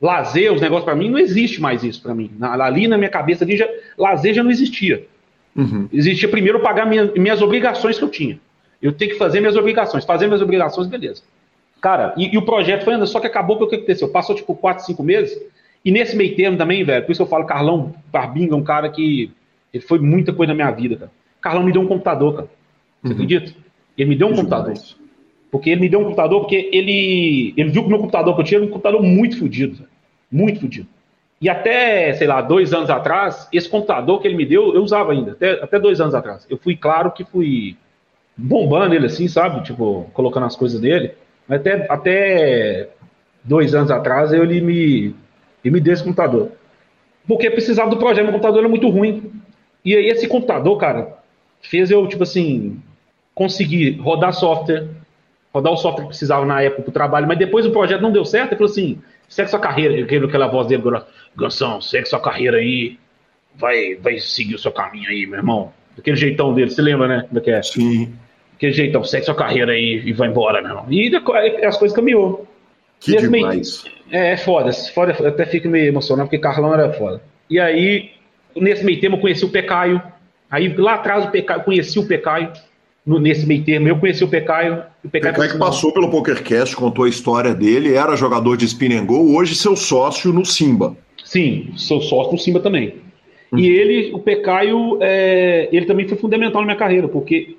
Lazer, os negócios para mim, não existe mais isso para mim. Ali na minha cabeça, ali já, lazer já não existia. Uhum. Existia primeiro pagar minha, minhas obrigações que eu tinha. Eu tenho que fazer minhas obrigações. Fazer minhas obrigações, beleza. Cara, e, e o projeto foi andando, só que acabou que o que aconteceu? Passou tipo 4, 5 meses, e nesse meio termo também, velho, por isso eu falo, Carlão Barbinga é um cara que. Ele foi muita coisa na minha vida, cara. Carlão me deu um computador, cara. Você uhum. acredita? Ele me deu um computador. Porque ele me deu um computador, porque ele, ele viu que o meu computador que eu tinha era um computador muito fodido. Muito fodido. E até, sei lá, dois anos atrás, esse computador que ele me deu, eu usava ainda. Até, até dois anos atrás. Eu fui, claro, que fui bombando ele assim, sabe? Tipo, colocando as coisas dele. Até, até dois anos atrás, ele me, ele me deu esse computador. Porque precisava do projeto, meu computador era muito ruim. E aí esse computador, cara, fez eu, tipo assim, conseguir rodar software, rodar o software que precisava na época do trabalho, mas depois o projeto não deu certo, ele falou assim, segue sua carreira, aquela voz dele, Gansão, segue sua carreira aí, vai, vai seguir o seu caminho aí, meu irmão. Daquele jeitão dele, você lembra, né? Do que é? Sim. Aquele jeitão, segue sua carreira aí e vai embora, meu irmão. E as coisas caminhou. Que e demais. Meio, é, é foda, foda, eu até fico meio emocionado, porque Carlão era foda. E aí, nesse meio tempo, eu conheci o Pecaio, aí lá atrás o Pecaio, conheci o Pecaio, no, nesse meio termo. Eu conheci o Pecaio. O Pecaio, Pecaio que passou pelo PokerCast, contou a história dele, era jogador de spin and go, hoje seu sócio no Simba. Sim, seu sócio no Simba também. Hum. E ele, o Pecaio, é, ele também foi fundamental na minha carreira, porque,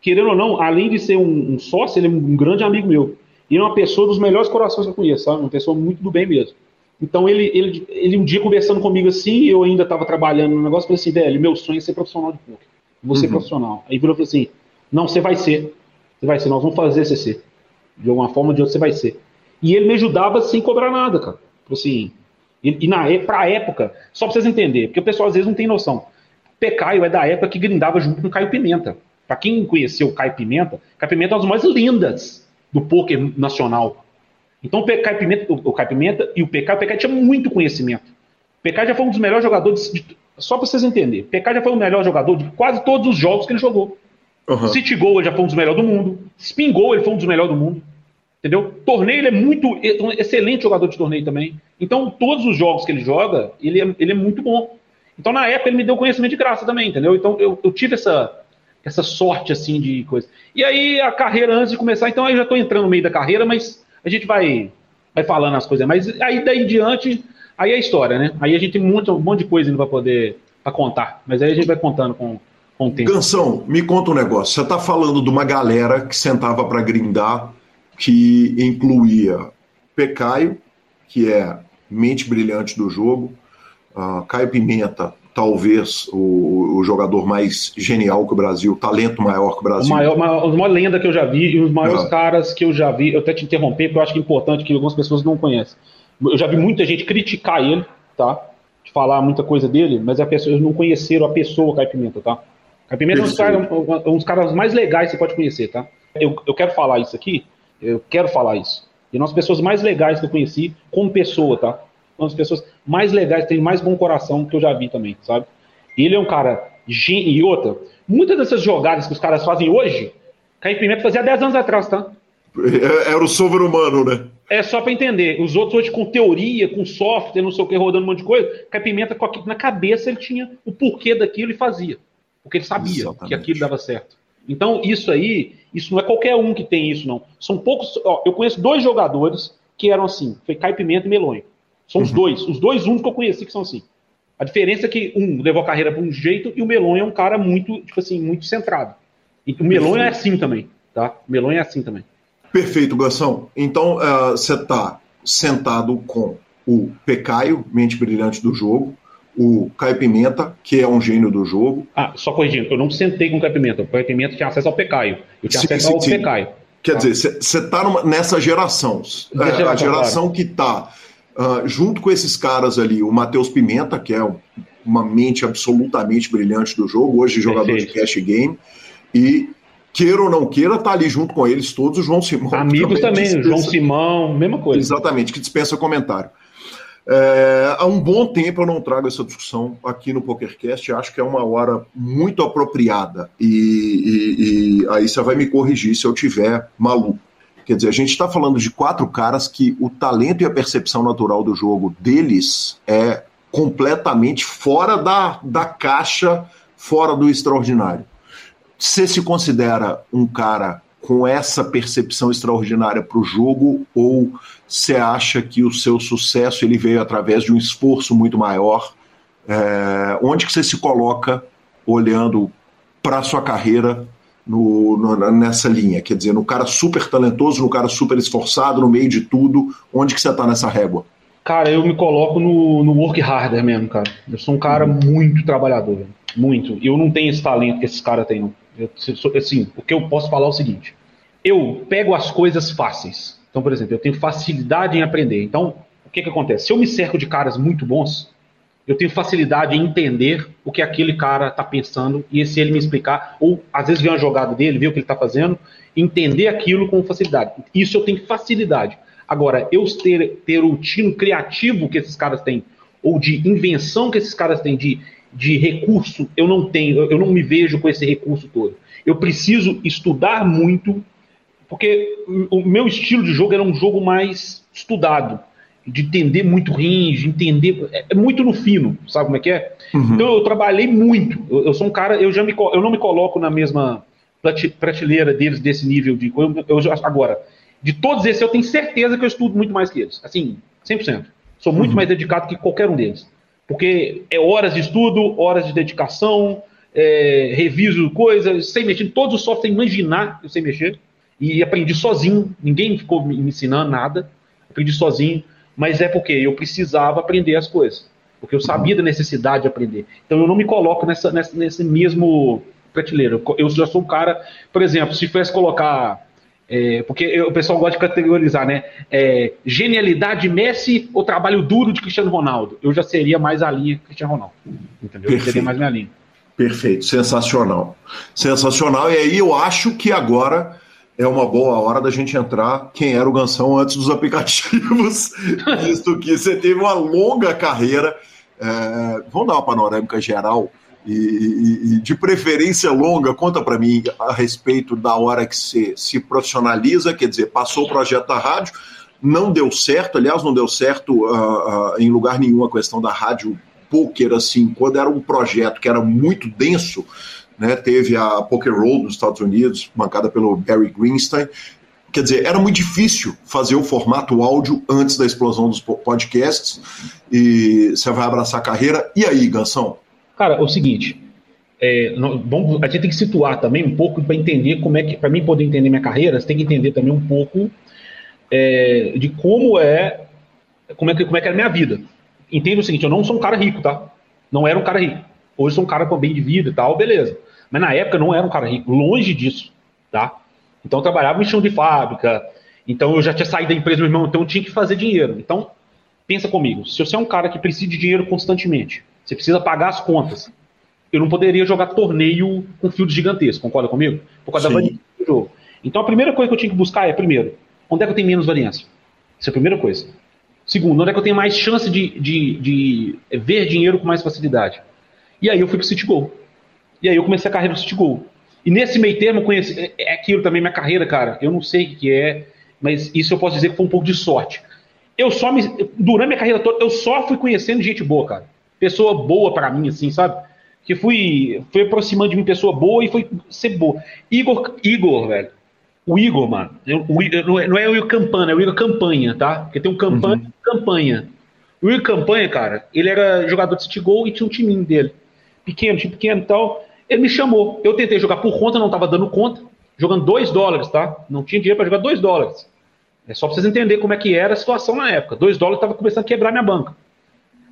querendo ou não, além de ser um, um sócio, ele é um grande amigo meu. E é uma pessoa dos melhores corações que eu conheço, sabe? Uma pessoa muito do bem mesmo. Então ele, ele, ele um dia conversando comigo assim, eu ainda estava trabalhando no negócio, falei assim, velho, meu sonho é ser profissional de poker. Vou ser uhum. profissional. Aí virou e falou assim, não, você vai ser. Você vai ser. Nós vamos fazer você ser. De alguma forma ou de outra você vai ser. E ele me ajudava sem cobrar nada, cara. Tipo assim. E, e na, pra época, só pra vocês entenderem, porque o pessoal às vezes não tem noção. Pecaio é da época que grindava junto com Caio Pimenta. Pra quem conheceu Caio Pimenta, Caio Pimenta é uma das mais lindas do poker nacional. Então o Caio Pimenta, o Caio Pimenta e o PK, o PK tinha muito conhecimento. O PK já foi um dos melhores jogadores, de, só pra vocês entenderem, o PK já foi o melhor jogador de quase todos os jogos que ele jogou. Uhum. City Goal ele já foi um dos melhores do mundo. Spin Goal ele foi um dos melhores do mundo. Entendeu? Torneio ele é muito um excelente jogador de torneio também. Então, todos os jogos que ele joga, ele é, ele é muito bom. Então, na época, ele me deu conhecimento de graça também, entendeu? Então, eu, eu tive essa, essa sorte, assim, de coisa. E aí, a carreira, antes de começar, então, eu já estou entrando no meio da carreira, mas a gente vai, vai falando as coisas. Mas aí, daí em diante, aí é a história, né? Aí a gente tem monte, um monte de coisa ainda para poder pra contar. Mas aí a gente vai contando com, Gansão, me conta um negócio. Você está falando de uma galera que sentava para grindar, que incluía Pecaio, que é mente brilhante do jogo, uh, Caio Pimenta, talvez o, o, jogador mais genial que o Brasil, talento maior que o Brasil. O maior, maior, uma lenda que eu já vi e os maiores ah. caras que eu já vi. Eu até te interromper, porque eu acho que é importante que algumas pessoas não conhecem. Eu já vi muita gente criticar ele, tá? De falar muita coisa dele, mas a pessoa, eles não conheceram a pessoa Caio Pimenta, tá? Caipimenta é um dos, caras, um dos caras mais legais que você pode conhecer, tá? Eu, eu quero falar isso aqui, eu quero falar isso. E uma das pessoas mais legais que eu conheci como pessoa, tá? Uma das pessoas mais legais, tem mais bom coração que eu já vi também, sabe? Ele é um cara. E outra, muitas dessas jogadas que os caras fazem hoje, Caio Pimenta fazia 10 anos atrás, tá? É, era o sobre-humano, né? É só para entender. Os outros hoje com teoria, com software, não sei o que, rodando um monte de coisa. Caio Pimenta, na cabeça, ele tinha o porquê daquilo e fazia. Porque ele sabia Exatamente. que aquilo dava certo. Então, isso aí, isso não é qualquer um que tem isso, não. São poucos. Ó, eu conheço dois jogadores que eram assim: foi Caio Pimenta e Melonho. São os uhum. dois, os dois únicos que eu conheci que são assim. A diferença é que um levou a carreira para um jeito e o Melonho é um cara muito, tipo assim, muito centrado. E o Melonho é assim também, tá? O Melonho é assim também. Perfeito, Gação. Então, uh, você está sentado com o Pecaio, mente brilhante do jogo, o Caio Pimenta, que é um gênio do jogo. Ah, só corrigindo, eu não sentei com o Caio Pimenta. O Caio Pimenta tinha acesso ao Pecaio. Eu tinha sim, acesso sim, ao sim. Pecaio. Quer tá? dizer, você está nessa geração. É, a geração claro. que está Uh, junto com esses caras ali, o Matheus Pimenta, que é uma mente absolutamente brilhante do jogo, hoje jogador Perfeito. de cash game, e queira ou não queira, tá ali junto com eles todos o João Simão. Amigos também, dispensa... João Simão, mesma coisa. Exatamente, que dispensa comentário. É, há um bom tempo eu não trago essa discussão aqui no PokerCast, acho que é uma hora muito apropriada, e, e, e aí você vai me corrigir se eu tiver maluco. Quer dizer, a gente está falando de quatro caras que o talento e a percepção natural do jogo deles é completamente fora da, da caixa, fora do extraordinário. Você se considera um cara com essa percepção extraordinária para o jogo ou você acha que o seu sucesso ele veio através de um esforço muito maior? É, onde que você se coloca olhando para a sua carreira no, no, nessa linha? Quer dizer, no cara super talentoso, no cara super esforçado, no meio de tudo, onde que você está nessa régua? Cara, eu me coloco no, no work harder mesmo, cara. Eu sou um cara muito trabalhador, muito. Eu não tenho esse talento que esses caras têm, não. Eu, assim, o que eu posso falar é o seguinte: eu pego as coisas fáceis. Então, por exemplo, eu tenho facilidade em aprender. Então, o que, que acontece? Se eu me cerco de caras muito bons, eu tenho facilidade em entender o que aquele cara está pensando e se ele me explicar, ou às vezes ver uma jogada dele, ver o que ele está fazendo, entender aquilo com facilidade. Isso eu tenho facilidade. Agora, eu ter, ter o tino criativo que esses caras têm, ou de invenção que esses caras têm, de, de recurso, eu não tenho, eu não me vejo com esse recurso todo. Eu preciso estudar muito, porque o meu estilo de jogo era um jogo mais estudado de entender muito range, entender. É, é muito no fino, sabe como é que é? Uhum. Então eu trabalhei muito. Eu, eu, sou um cara, eu já me, eu não me coloco na mesma prateleira deles desse nível de. Eu, eu, agora, de todos esses, eu tenho certeza que eu estudo muito mais que eles. Assim, 100%. Sou muito uhum. mais dedicado que qualquer um deles. Porque é horas de estudo, horas de dedicação, é, reviso coisas, sei mexer. Todos os softwares, imaginar, eu sei mexer. E aprendi sozinho, ninguém ficou me ensinando nada. Aprendi sozinho mas é porque eu precisava aprender as coisas, porque eu sabia da necessidade de aprender. Então eu não me coloco nessa, nessa nesse mesmo prateleiro. Eu já sou um cara, por exemplo, se fosse colocar é, porque o pessoal gosta de categorizar, né? É, genialidade Messi ou trabalho duro de Cristiano Ronaldo? Eu já seria mais a linha Cristiano Ronaldo. Entendeu? Perfeito. Seria mais minha linha. Perfeito, sensacional. Sensacional. E aí eu acho que agora é uma boa hora da gente entrar quem era o Gansão antes dos aplicativos, visto que você teve uma longa carreira. É, vamos dar uma panorâmica geral e, e, de preferência longa, conta para mim a respeito da hora que você se profissionaliza, quer dizer, passou o projeto da rádio, não deu certo, aliás, não deu certo uh, uh, em lugar nenhum a questão da rádio poker, assim, quando era um projeto que era muito denso, né? Teve a Poker Roll nos Estados Unidos, bancada pelo Barry Greenstein. Quer dizer, era muito difícil fazer o formato áudio antes da explosão dos podcasts. E você vai abraçar a carreira. E aí, Gansão? Cara, é o seguinte. É, a gente tem que situar também um pouco para entender como é que, para mim poder entender minha carreira, você tem que entender também um pouco é, de como é, como é que, como é que era a minha vida. Entenda o seguinte, eu não sou um cara rico, tá? Não era um cara rico. Hoje sou um cara com bem de vida e tal, beleza. Mas na época não era um cara rico, longe disso, tá? Então eu trabalhava em chão de fábrica, então eu já tinha saído da empresa meu irmão, então eu tinha que fazer dinheiro. Então, pensa comigo, se você é um cara que precisa de dinheiro constantemente, você precisa pagar as contas. eu não poderia jogar torneio com field gigantesco, concorda comigo? Por causa Sim. da variância do jogo. Então a primeira coisa que eu tinha que buscar é, primeiro, onde é que eu tenho menos variância? Essa é a primeira coisa. Segundo, onde é que eu tenho mais chance de, de, de ver dinheiro com mais facilidade? E aí eu fui pro City Goal. E aí eu comecei a carreira no City Goal. E nesse meio termo, eu conheci, é, é aquilo também, minha carreira, cara, eu não sei o que é, mas isso eu posso dizer que foi um pouco de sorte. Eu só me, durante minha carreira toda, eu só fui conhecendo gente boa, cara. Pessoa boa para mim, assim, sabe? Que fui, fui aproximando de mim pessoa boa e foi ser boa. Igor, Igor, velho. O Igor, mano. O, não, é, não é o Igor Campanha, é o Igor Campanha, tá? Porque tem um campanha uhum. campanha. O Igor Campanha, cara, ele era jogador de City Goal e tinha um timinho dele. Pequeno, time pequeno e tal. Ele me chamou. Eu tentei jogar por conta, não tava dando conta. Jogando 2 dólares, tá? Não tinha dinheiro para jogar 2 dólares. É só pra vocês entenderem como é que era a situação na época. 2 dólares tava começando a quebrar minha banca.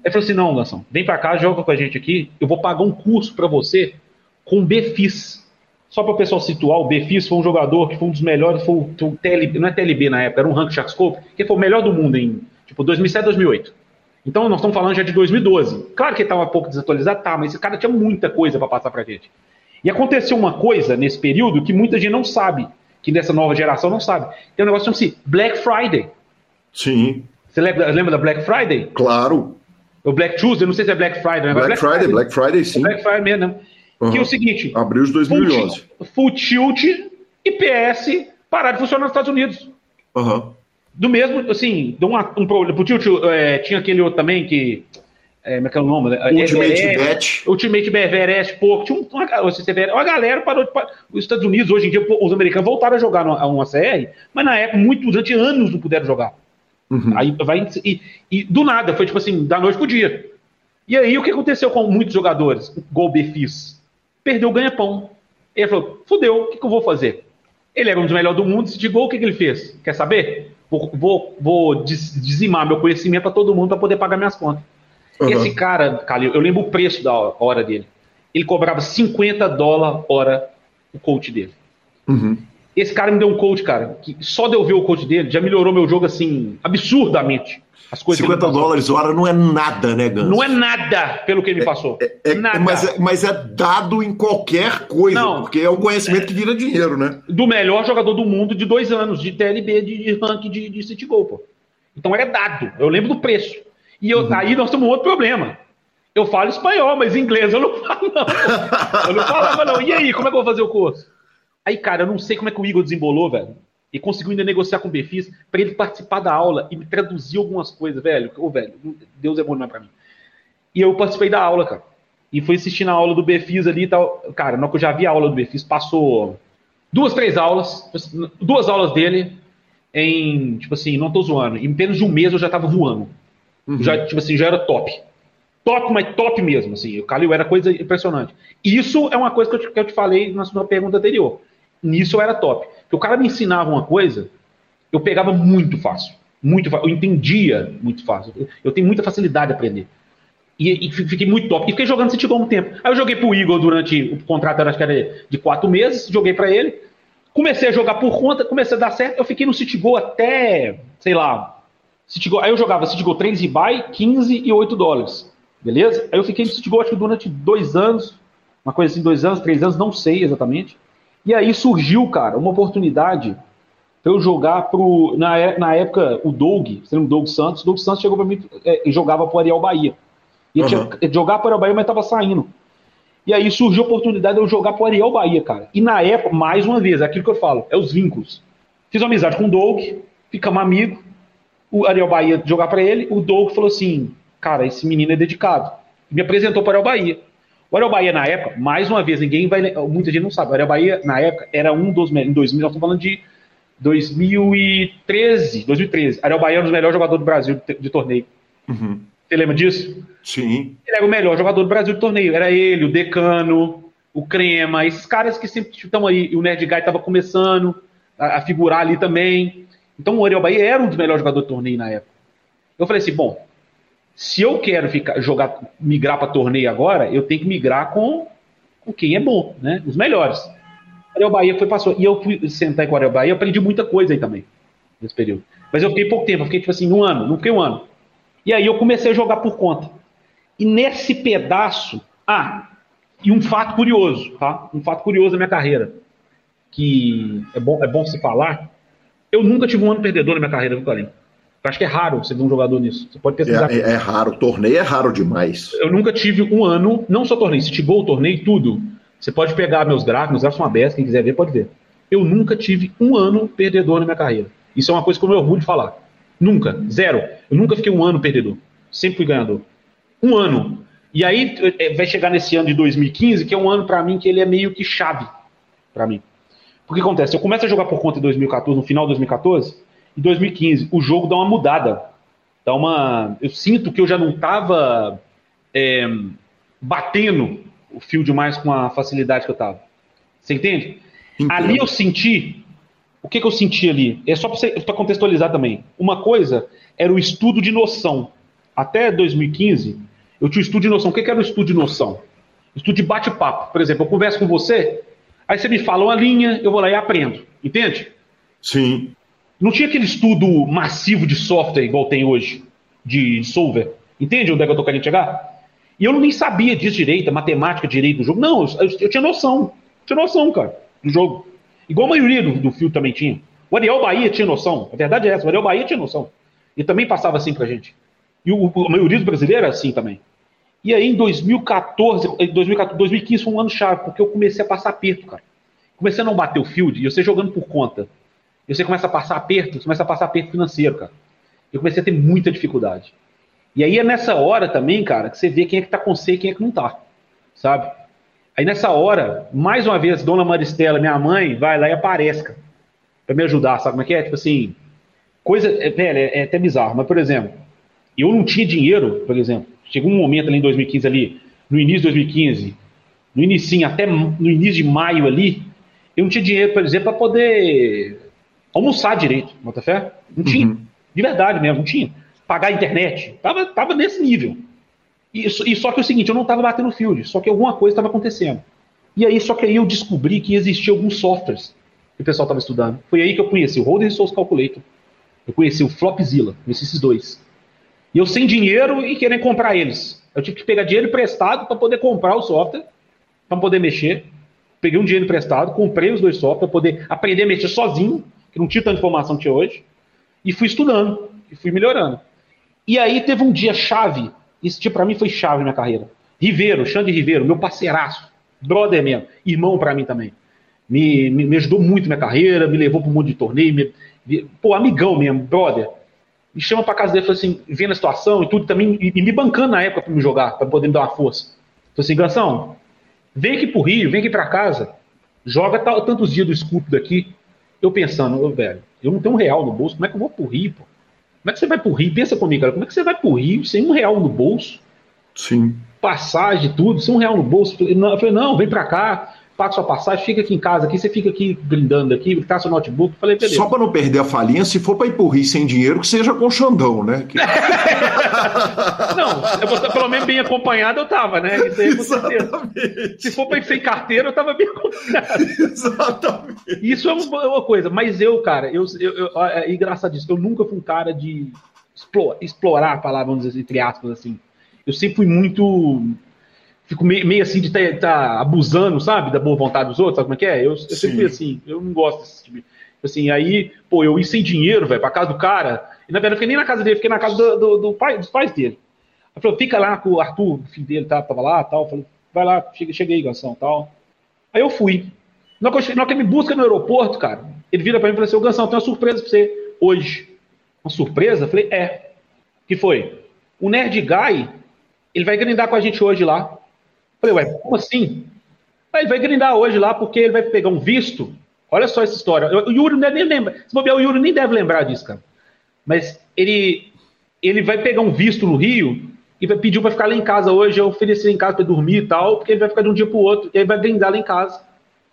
Aí falou assim: não, Gansão, vem para cá, joga com a gente aqui. Eu vou pagar um curso para você com BFIS. Só para o pessoal situar, o BFIS foi um jogador que foi um dos melhores, foi o, TLB, não é TLB na época, era um rank Sharkscope, que foi o melhor do mundo em tipo 2007, 2008. Então nós estamos falando já de 2012. Claro que ele estava um pouco desatualizado, tá, mas esse cara tinha muita coisa para passar para gente. E aconteceu uma coisa nesse período que muita gente não sabe, que nessa nova geração não sabe. Tem um negócio chamado assim, Black Friday. Sim. Você lembra, lembra da Black Friday? Claro. O Black Tuesday, não sei se é Black Friday, né? Black, Black Friday, Friday, Black Friday, sim. É Black Friday mesmo? Uhum. Que é o seguinte: Abril de 2011. Full Tilt e PS parar de funcionar nos Estados Unidos. Uhum. Do mesmo, assim, de um, um problema. O Tilt é, tinha aquele outro também que. É, como é que é o nome? Ultimate é, Bet. Ultimate Bet, Everest, pouco. Tinha uma, uma galera parou de. Os Estados Unidos, hoje em dia, os americanos voltaram a jogar uma CR, mas na época, muito, durante anos não puderam jogar. Uhum. Aí vai. E, e, do nada, foi tipo assim, da noite pro dia. E aí o que aconteceu com muitos jogadores? Gol Befis. Perdeu o ganha-pão. Ele falou: fudeu, o que, que, eu vou fazer? Ele era um dos melhores do mundo, se gol, o que, que ele fez? Quer saber? Vou, vou, vou dizimar meu conhecimento para todo mundo para poder pagar minhas contas. Uhum. Esse cara, Calil, eu lembro o preço da hora dele. Ele cobrava 50 dólares hora o coach dele. Uhum. Esse cara me deu um coach, cara, que só de eu ver o coach dele já melhorou meu jogo assim, absurdamente. As coisas 50 dólares hora não é nada, né, Gans? Não é nada pelo que ele me passou. É, é, nada. Mas, é, mas é dado em qualquer coisa, não, porque é o conhecimento que vira dinheiro, né? Do melhor jogador do mundo de dois anos, de TLB, de, de ranking de, de City Goal, pô. Então é dado. Eu lembro do preço. E eu, uhum. aí nós temos um outro problema. Eu falo espanhol, mas inglês eu não falo, não. Eu não falava, não. E aí, como é que eu vou fazer o curso? Aí, cara, eu não sei como é que o Igor desembolou, velho. E conseguiu ainda negociar com o Befis para ele participar da aula e me traduzir algumas coisas, velho. Ô, velho, Deus é bom demais pra mim. E eu participei da aula, cara. E fui assistir na aula do Befis ali e tal. Cara, na que eu já vi a aula do Befis, passou duas, três aulas, duas aulas dele em, tipo assim, não tô zoando, em menos de um mês eu já tava voando. Uhum. Já, tipo assim, já era top. Top, mas top mesmo, assim. O Calil era coisa impressionante. Isso é uma coisa que eu te, que eu te falei na sua pergunta anterior. Nisso eu era top. Porque o cara me ensinava uma coisa, eu pegava muito fácil. Muito fácil. Eu entendia muito fácil. Eu tenho muita facilidade de aprender. E, e fiquei muito top. E fiquei jogando City Goal um tempo. Aí eu joguei pro Igor durante o contrato, acho que era de quatro meses, joguei para ele. Comecei a jogar por conta, comecei a dar certo. Eu fiquei no City até, sei lá. City Goal, aí eu jogava City Goal 3 buy, 15 e 8 dólares. Beleza? Aí eu fiquei no City acho que durante dois anos, uma coisa assim, dois anos, três anos, não sei exatamente. E aí surgiu, cara, uma oportunidade para eu jogar pro. Na, é, na época, o Doug, você lembra o Doug Santos? O Doug Santos chegou para mim é, e jogava pro Ariel Bahia. E uhum. jogar pro Ariel Bahia, mas tava saindo. E aí surgiu a oportunidade de eu jogar pro Ariel Bahia, cara. E na época, mais uma vez, é aquilo que eu falo, é os vínculos. Fiz uma amizade com o Doug, ficamos amigos. O Ariel Bahia jogar para ele, o Doug falou assim: cara, esse menino é dedicado. E me apresentou para o Ariel Bahia. O Ariel Bahia, na época, mais uma vez, ninguém vai. Muita gente não sabe. O Ariel Bahia, na época, era um dos. Em 2000, nós estamos falando de 2013. 2013. Ariel Bahia era um dos melhores jogadores do Brasil de, de torneio. Uhum. Você lembra disso? Sim. Ele era o melhor jogador do Brasil de torneio. Era ele, o Decano, o Crema, esses caras que sempre estão aí. E o Nerd Guy estava começando a, a, figurar ali também. Então o Ariel Bahia era um dos melhores jogadores de torneio na época. Eu falei assim: bom, se eu quero ficar, jogar, migrar para torneio agora, eu tenho que migrar com, com quem é bom, né? Os melhores. Ariel Bahia foi passou. E eu fui sentar com o Ariel Bahia, eu aprendi muita coisa aí também, nesse período. Mas eu fiquei pouco tempo, eu fiquei tipo assim, um ano, não fiquei um ano. E aí eu comecei a jogar por conta. E nesse pedaço, ah, E um fato curioso, tá? Um fato curioso da minha carreira, que é bom, é bom se falar. Eu nunca tive um ano perdedor na minha carreira, viu, Clarim? Eu acho que é raro você ver um jogador nisso. Você pode pesquisar. É, é, é raro, torneio é raro demais. Eu nunca tive um ano, não só torneio, se gol, torneio, tudo. Você pode pegar meus gráficos, meus gráficos são abertos, quem quiser ver pode ver. Eu nunca tive um ano perdedor na minha carreira. Isso é uma coisa que eu me orgulho de falar. Nunca, zero. Eu nunca fiquei um ano perdedor. Sempre fui ganhador. Um ano. E aí é, vai chegar nesse ano de 2015, que é um ano para mim que ele é meio que chave para mim. Porque acontece, eu começo a jogar por conta em 2014, no final de 2014, em 2015, o jogo dá uma mudada. Dá uma. Eu sinto que eu já não estava é, batendo o fio demais com a facilidade que eu estava. Você entende? Entendo. Ali eu senti. O que, que eu senti ali? É só para contextualizar também. Uma coisa era o estudo de noção. Até 2015, eu tinha o estudo de noção. O que, que era o estudo de noção? Estudo de bate-papo. Por exemplo, eu converso com você, aí você me fala uma linha, eu vou lá e aprendo. Entende? Sim. Não tinha aquele estudo massivo de software igual tem hoje, de solver. Entende onde é que eu tô querendo chegar? E eu nem sabia disso direito, matemática direito do jogo. Não, eu, eu, tinha noção. Tinha noção, cara, do jogo. Igual a maioria do, do também tinha. O Ariel Bahia tinha noção. A verdade é essa, o Ariel Bahia tinha noção. E também passava assim pra gente. E o, a maioria dos brasileiros era assim também. E aí em 2014, 2014, 2015 foi um ano chave, porque eu comecei a passar aperto, cara. Comecei a não bater o field e você jogando por conta. E você começa a passar aperto, você começa a passar aperto financeiro, cara. Eu comecei a ter muita dificuldade. E aí é nessa hora também, cara, que você vê quem é que tá com você e quem é que não tá. Sabe? Aí nessa hora, mais uma vez, Dona Maristela, minha mãe, vai lá e aparece, cara, pra me ajudar, sabe como é que é? Tipo assim, coisa, é, velho, é, é até bizarro, mas por exemplo, eu não tinha dinheiro, por exemplo, chegou um momento ali em 2015 ali, no início de 2015, no início até no início de maio ali, eu não tinha dinheiro, por exemplo, para poder almoçar direito, bota fé? Não tinha. Uhum. De verdade mesmo, não tinha pagar a internet. Tava, tava nesse nível. E, e só que é o seguinte, eu não estava batendo field, só que alguma coisa estava acontecendo. E aí, só que aí eu descobri que existia alguns softwares que o pessoal estava estudando. Foi aí que eu conheci o Holder Resource Calculator. Eu conheci o Flopzilla, conheci esses dois. E eu sem dinheiro e querendo comprar eles. Eu tive que pegar dinheiro emprestado para poder comprar o software, para poder mexer. Peguei um dinheiro emprestado, comprei os dois softwares para poder aprender a mexer sozinho, que não tinha tanta informação que tinha hoje, e fui estudando, e fui melhorando. E aí teve um dia chave, esse dia para mim foi chave na minha carreira. Ribeiro, Xande Ribeiro, meu parceiraço, brother mesmo, irmão para mim também. Me, me, me, ajudou muito na minha carreira, me levou para um monte de torneio, me, me, pô, amigão mesmo, brother. Me chama para casa dele, falou assim, vendo a situação e tudo também, e, e me bancando na época para me jogar, para poder me dar uma força. Falei assim, Gansão, vem aqui pro Rio, vem aqui para casa, joga tantos dias do Scoop daqui. Eu pensando, velho, eu não tenho um real no bolso, como é que eu vou pro Rio, pô? Como é que você vai pro Rio? Pensa comigo, cara. Como é que você vai pro Rio sem um real no bolso? Sim. Passagem, tudo, sem um real no bolso. Eu falei, não, vem pra cá, paga sua passagem, fica aqui em casa, aqui, você fica aqui brindando aqui, tá seu notebook. Falei, beleza. Só para não perder a falinha, se for para ir pro Rio sem dinheiro, que seja com Xandão, né? Que... não, eu pelo menos bem acompanhado, eu tava, né? Isso aí, com certeza. Se for para ir sem carteira, eu tava bem acompanhado. Exatamente. Isso é uma, uma, coisa, mas eu, cara, eu, eu, eu é engraçadíssimo, eu nunca fui um cara de explorar, explorar a palavra, vamos dizer, entre aspas, assim. Eu sempre fui muito fico meio, meio assim de estar tá, tá abusando, sabe, da boa vontade dos outros, sabe como é que é? Eu, eu sempre fui assim, eu não gosto desse tipo. Assim, aí, pô, eu ia sem dinheiro, velho, pra casa do cara. E na verdade, eu fiquei nem na casa dele, fiquei na casa do, do, do pai, dos pais dele. Aí falou, fica lá com o Arthur, o filho dele, tá, tava lá tal. Falei, vai lá, chega, chega aí, Gansão, tal. Aí eu fui. Na hora que, ele me busca no aeroporto, cara, ele vira pra mim e fala assim, ô Gansão, tem uma surpresa pra você hoje. Uma surpresa? Eu falei, é. que foi? O Nerd Guy, ele vai grindar com a gente hoje lá. Falei, ué, como assim? Ele vai grindar hoje lá porque ele vai pegar um visto. Olha só essa história. O Yuri nem lembra. Se bobear, o Yuri nem deve lembrar disso, cara. Mas ele, ele vai pegar um visto no Rio e vai pedir para ficar lá em casa hoje. Eu ofereci em casa para dormir e tal, porque ele vai ficar de um dia para o outro. E aí vai grindar lá em casa.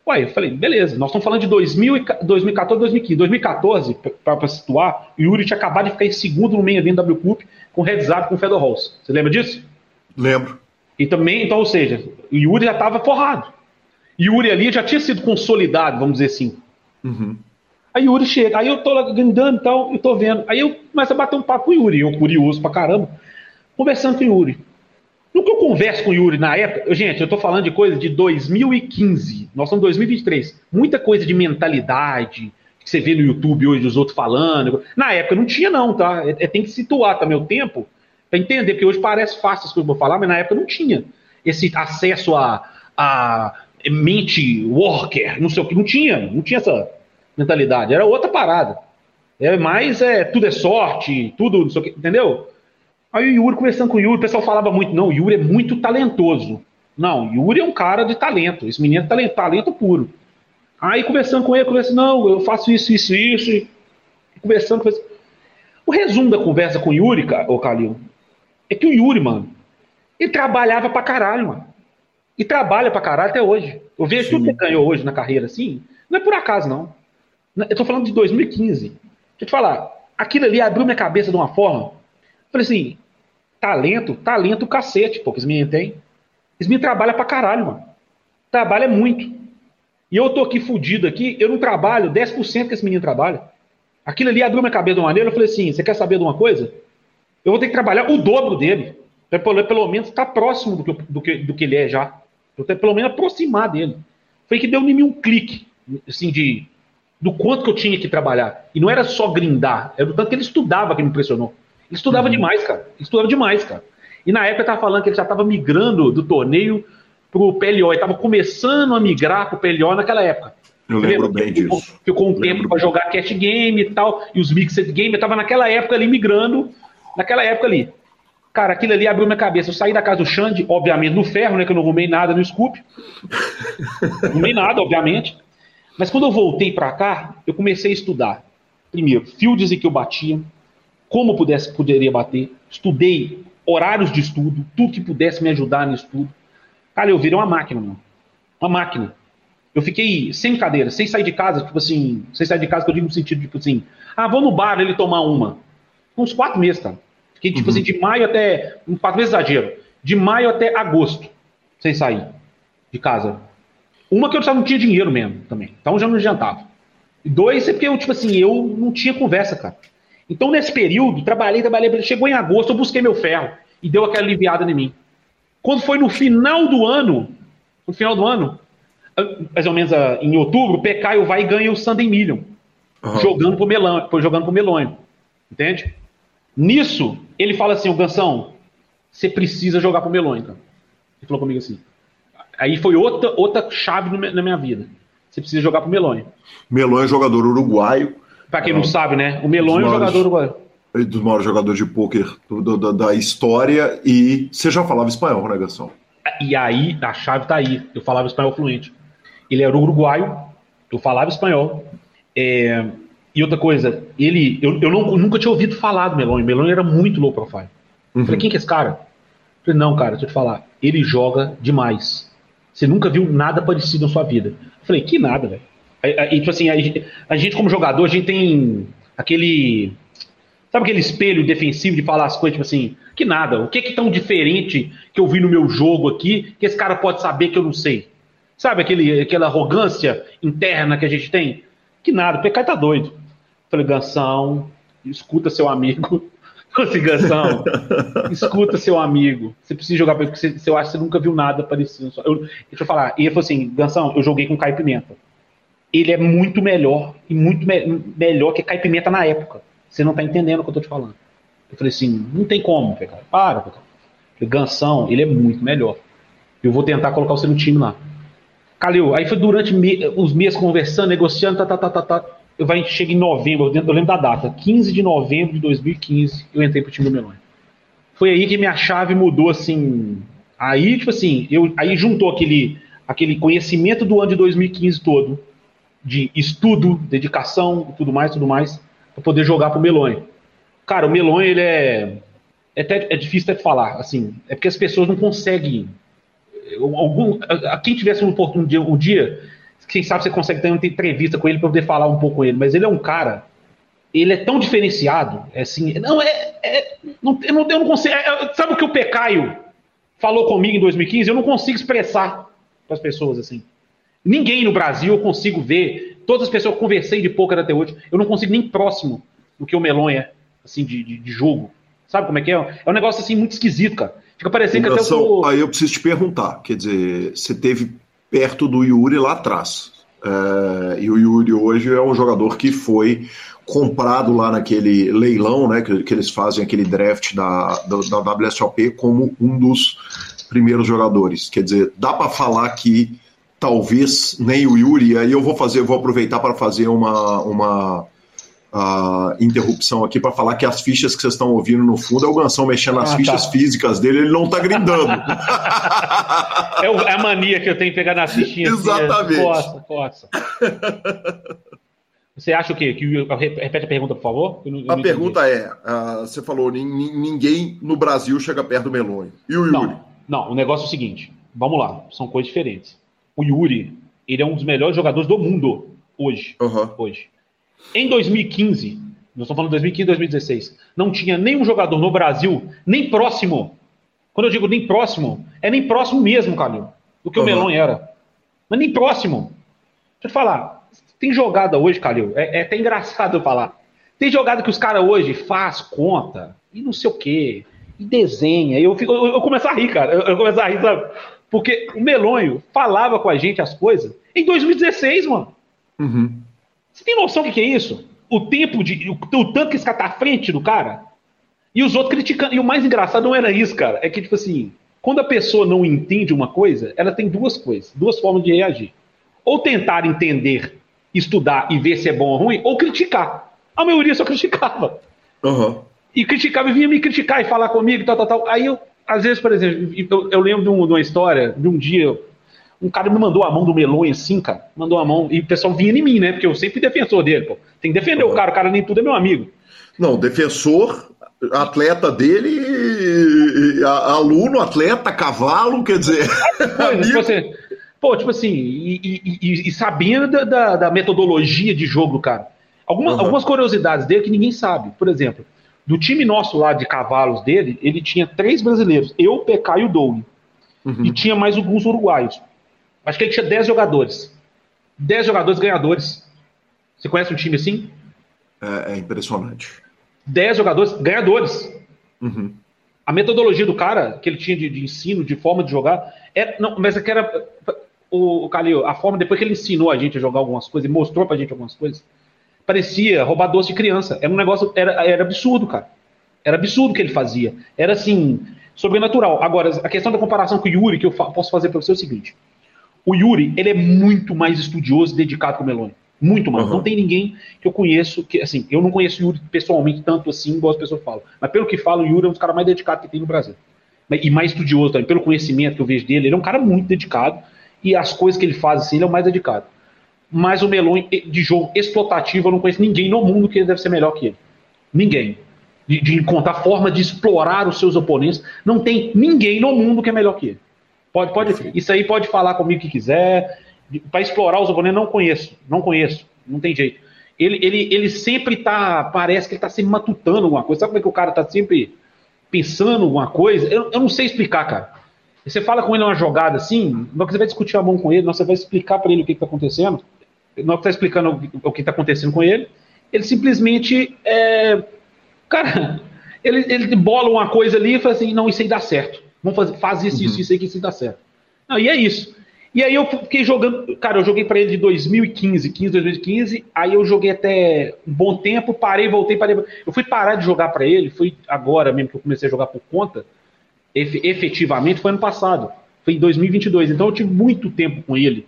Ué, eu falei, beleza. Nós estamos falando de 2000, 2014, 2015. 2014, para situar, o Yuri tinha acabado de ficar em segundo no main event W Cup com up com o Fedor Halls. Você lembra disso? Lembro. E também, então, ou seja, o Yuri já estava forrado. Yuri ali já tinha sido consolidado, vamos dizer assim. Uhum. Aí Yuri chega, aí eu tô lá grindando e tal, eu tô vendo. Aí eu começo a bater um papo com o Yuri, eu curioso pra caramba, conversando com o Yuri. No que eu converso com o Yuri na época, gente, eu tô falando de coisa de 2015, nós estamos em 2023. Muita coisa de mentalidade, que você vê no YouTube hoje os outros falando. Na época não tinha, não, tá? É, é tem que situar também o tempo para entender, porque hoje parece fácil as coisas que eu vou falar, mas na época não tinha esse acesso a, a mente worker, não sei o que, não tinha, não tinha essa mentalidade, era outra parada. É mais, é, tudo é sorte, tudo, não sei o que, entendeu? Aí o Yuri conversando com o Yuri, o pessoal falava muito, não, o Yuri é muito talentoso. Não, Yuri é um cara de talento, esse menino é talento, talento puro. Aí conversando com ele, conversando, não, eu faço isso, isso, isso, conversando, conversando. O resumo da conversa com o Yuri, ô Calil, é que o Yuri, mano, ele trabalhava pra caralho, mano. E trabalha pra caralho até hoje. Eu vejo Sim. tudo que ele ganhou hoje na carreira, assim, não é por acaso, não. Eu tô falando de 2015. Deixa eu te falar, aquilo ali abriu minha cabeça de uma forma Falei assim, talento, talento cacete, pô, que menino tem. Esse menino trabalha pra caralho, mano. Trabalha muito. E eu tô aqui fudido aqui, eu não trabalho 10% que esse menino trabalha. Aquilo ali abriu minha cabeça de uma maneira, eu falei assim, você quer saber de uma coisa? Eu vou ter que trabalhar o dobro dele. Pra pelo, pelo menos estar tá próximo do que, do, que, do que ele é já. Eu ter pelo menos aproximar dele. Foi que deu em mim um clique, assim, de do quanto que eu tinha que trabalhar. E não era só grindar, era o tanto que ele estudava que me impressionou. Ele estudava uhum. demais, cara. Ele estudava demais, cara. E na época eu tava falando que ele já estava migrando do torneio pro PLO. Ele estava começando a migrar pro PLO naquela época. Eu lembro bem ficou, disso. Ficou um tempo para jogar cat game e tal, e os mixed game. Eu tava naquela época ali migrando, naquela época ali. Cara, aquilo ali abriu minha cabeça. Eu saí da casa do Xande, obviamente no ferro, né? Que eu não arrumei nada no Scoop. não nada, obviamente. Mas quando eu voltei para cá, eu comecei a estudar. Primeiro, fields em que eu batia, como pudesse, poderia bater. Estudei horários de estudo, tudo que pudesse me ajudar no estudo. Cara, eu virei uma máquina, mano. Uma máquina. Eu fiquei sem cadeira, sem sair de casa, tipo assim, sem sair de casa, que eu digo no sentido, tipo assim, ah, vou no bar ele tomar uma. Uns quatro meses, cara. Fiquei, tipo uhum. assim, de maio até. Quatro meses exagero. De maio até agosto, sem sair de casa. Uma que eu já não tinha dinheiro mesmo também. Então já não adiantava. E dois é porque eu, tipo assim, eu não tinha conversa, cara. Então, nesse período, trabalhei, trabalhei, chegou em agosto, eu busquei meu ferro e deu aquela aliviada em mim. Quando foi no final do ano, no final do ano, mais ou menos ah, em outubro, o Pecaio vai e ganha o Sunday Million, uhum. jogando pro Melão, jogando pro Melonho. Entende? Nisso, ele fala assim, o Gansão, você precisa jogar pro Melonho, cara. Ele falou comigo assim. Aí foi outra, outra chave na minha vida. Você precisa jogar pro Melonho. Melonho é jogador uruguaio Pra quem não sabe, né? O Melon é um jogador uruguaio. Dos maiores jogadores de pôquer da história. E você já falava espanhol, né, Gação? E aí, a chave tá aí. Eu falava espanhol fluente. Ele era uruguaio, eu falava espanhol. É, e outra coisa, ele. Eu, eu, não, eu, nunca tinha ouvido falar do Melon. O Melon era muito low profile. Uhum. Falei, quem que é esse cara? Eu falei, não, cara, deixa eu te falar. Ele joga demais. Você nunca viu nada parecido na sua vida. Eu falei, que nada, velho. E, tipo assim, a, a, gente, como jogador, a gente tem aquele. Sabe aquele espelho defensivo de falar as coisas, tipo assim, que nada, o que é tão diferente que eu vi no meu jogo aqui, que esse cara pode saber que eu não sei? Sabe aquele, aquela arrogância interna que a gente tem? Que nada, o PK tá doido. Falei, Gansão, escuta seu amigo. Assim, Gansão, escuta seu amigo. Você precisa jogar porque você, eu acho que você nunca viu nada parecido. Eu, deixa eu falar. E ele falou assim, Gansão, eu joguei com Caio Pimenta ele é muito melhor e muito me melhor que Caipimenta na época. Você não tá entendendo o que eu tô te falando. Eu falei assim, não tem como, cara. Para, cara. Gansão, ele é muito melhor. Eu vou tentar colocar você no time lá. Calil, aí foi durante me os meses conversando, negociando, tá, tá, tá, tá, tá. Vai, chega em novembro, eu lembro da data, 15 de novembro de 2015, eu entrei pro time do Melões. Foi aí que minha chave mudou, assim. Aí, tipo assim, eu, aí juntou aquele, aquele conhecimento do ano de 2015 todo, de estudo, dedicação, tudo mais, tudo mais, para poder jogar pro Melonho. Cara, o Melonho, ele é. É, até, é difícil até falar, assim. É porque as pessoas não conseguem. Algum, a, quem tivesse um, um, dia, um dia, quem sabe você consegue ter uma entrevista com ele para poder falar um pouco com ele. Mas ele é um cara. Ele é tão diferenciado, é assim. Não, é. é não, eu, não, eu não consigo. É, sabe o que o Pecaio falou comigo em 2015? Eu não consigo expressar para as pessoas assim. Ninguém no Brasil eu consigo ver, todas as pessoas que eu conversei de poker até hoje, eu não consigo nem próximo do que o Melon é, assim, de, de, de jogo. Sabe como é que é? É um negócio assim muito esquisito, cara. Fica parecendo que até o... Aí eu preciso te perguntar, quer dizer, você teve perto do Yuri lá atrás. É, e o Yuri hoje é um jogador que foi comprado lá naquele leilão, né, que, que eles fazem aquele draft da, da, da WSOP como um dos primeiros jogadores. Quer dizer, dá para falar que talvez nem o Yuri, aí eu vou fazer, vou aproveitar para fazer uma, uma uh, interrupção aqui para falar que as fichas que vocês estão ouvindo no fundo é o Gansão mexendo nas ah, fichas tá. físicas dele, ele não está grindando. é, a mania que eu tenho de pegar nas fichinhas. Exatamente. Coça, coça. Você acha o quê? Que, repete a pergunta, por favor. Não, a pergunta entendi. é: uh, você falou, ninguém no Brasil chega perto do Melonho. E o Yuri? Não, não, o negócio é o seguinte: vamos lá, são coisas diferentes. O Yuri, ele é um dos melhores jogadores do mundo hoje. Uhum. Hoje. Em 2015, nós estamos falando de 2015 2016, não tinha nenhum jogador no Brasil, nem próximo. Quando eu digo nem próximo, é nem próximo mesmo, Calil, do que uhum. o Melon era. Mas nem próximo. Deixa eu te falar, tem jogada hoje, Calil, é, é até engraçado eu falar. Tem jogada que os caras hoje faz conta e não sei o quê, e desenha. E eu, fico, eu, eu começo a rir, cara. Eu, eu começo a rir, sabe? Porque o Melonho falava com a gente as coisas em 2016, mano. Uhum. Você tem noção do que, que é isso? O tempo de. O, o, tanto que esse cara tá à frente do cara. E os outros criticando. E o mais engraçado não era isso, cara. É que, tipo assim, quando a pessoa não entende uma coisa, ela tem duas coisas, duas formas de reagir. Ou tentar entender estudar e ver se é bom ou ruim, ou criticar. A maioria só criticava. Uhum. E criticava e vinha me criticar e falar comigo, tal, tal, tal. Aí eu, às vezes, por exemplo, eu, eu lembro de, um, de, uma história, de um dia, um cara me mandou a mão do melão assim, cara. Mandou a mão, e o pessoal vinha em mim, né? Porque eu sempre defensor dele, pô. Tem que defender uhum. o cara, o cara nem tudo é meu amigo. Não, defensor, atleta dele, aluno, atleta, cavalo, quer dizer. Coisa, tipo assim, Pô, tipo assim, e, e, e sabendo da, da, da, metodologia de jogo, cara. Alguma, uhum. Algumas curiosidades dele que ninguém sabe. Por exemplo, do time nosso lá de cavalos dele, ele tinha três brasileiros. Eu, PK e o Doug. Uhum. E tinha mais alguns uruguaios. Acho que ele tinha dez jogadores. Dez jogadores ganhadores. Você conhece um time assim? É, é impressionante. Dez jogadores ganhadores. Uhum. A metodologia do cara, que ele tinha de, de ensino, de forma de jogar, era, não, mas é que era o, o Calil, a forma, depois que ele ensinou a gente a jogar algumas coisas e mostrou pra gente algumas coisas, parecia roubar doce de criança. Era um negócio, era, era absurdo, cara. Era absurdo o que ele fazia. Era assim, sobrenatural. Agora, a questão da comparação com o Yuri, que eu fa posso fazer para você é o seguinte: o Yuri, ele é muito mais estudioso e dedicado que o Meloni. Muito mais. Uhum. Não tem ninguém que eu conheço, que assim, eu não conheço o Yuri pessoalmente tanto assim, igual as pessoas falam. Mas pelo que falam, o Yuri é um dos caras mais dedicados que tem no Brasil. E mais estudioso também, pelo conhecimento que eu vejo dele. Ele é um cara muito dedicado e as coisas que ele faz assim, ele é o mais dedicado. Mas o Melon de jogo explotativo, eu não conheço ninguém no mundo que deve ser melhor que ele. Ninguém. De, de encontrar forma de explorar os seus oponentes. Não tem ninguém no mundo que é melhor que ele. Pode, pode, isso aí pode falar comigo que quiser. Para explorar os oponentes, não conheço. Não conheço. Não tem jeito. Ele, ele, ele sempre tá. Parece que ele tá sempre matutando alguma coisa. Sabe como é que o cara tá sempre pensando alguma coisa? Eu, eu não sei explicar, cara. Você fala com ele uma jogada assim, na que você vai discutir a mão com ele, você vai explicar para ele o que está acontecendo, na que está explicando o que está acontecendo com ele, ele simplesmente, é, cara, ele, ele bola uma coisa ali e fala assim, não, isso aí dá certo. Vamos fazer, faz isso, uhum. isso, isso aí que isso aí dá certo. Não, e é isso. E aí eu fiquei jogando, cara, eu joguei para ele de 2015, 15, 2015, aí eu joguei até um bom tempo, parei, voltei, parei. Eu fui parar de jogar para ele, foi agora mesmo que eu comecei a jogar por conta, efetivamente foi ano passado, foi em 2022. Então eu tive muito tempo com ele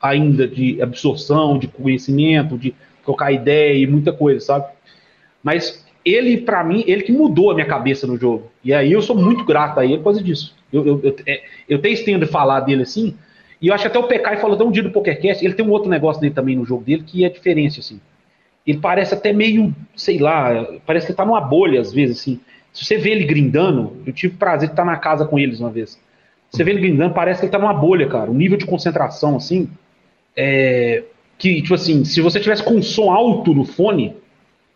ainda de absorção, de conhecimento, de trocar ideia e muita coisa, sabe? Mas ele, para mim, ele que mudou a minha cabeça no jogo. E aí eu sou muito grato a ele por causa disso. Eu, eu, eu, é, eu tenho estendo de falar dele assim, e eu acho até o PK falou tão um dia do PokerCast, ele tem um outro negócio dele também no jogo dele que é diferente, assim. Ele parece até meio, sei lá, parece que tá numa bolha às vezes, assim. Se você vê ele grindando, eu tive prazer de estar na casa com eles uma vez. Você vê ele grindando, parece que ele tá numa bolha, cara. O nível de concentração, assim, é. Que, tipo assim, se você tivesse com um som alto no fone,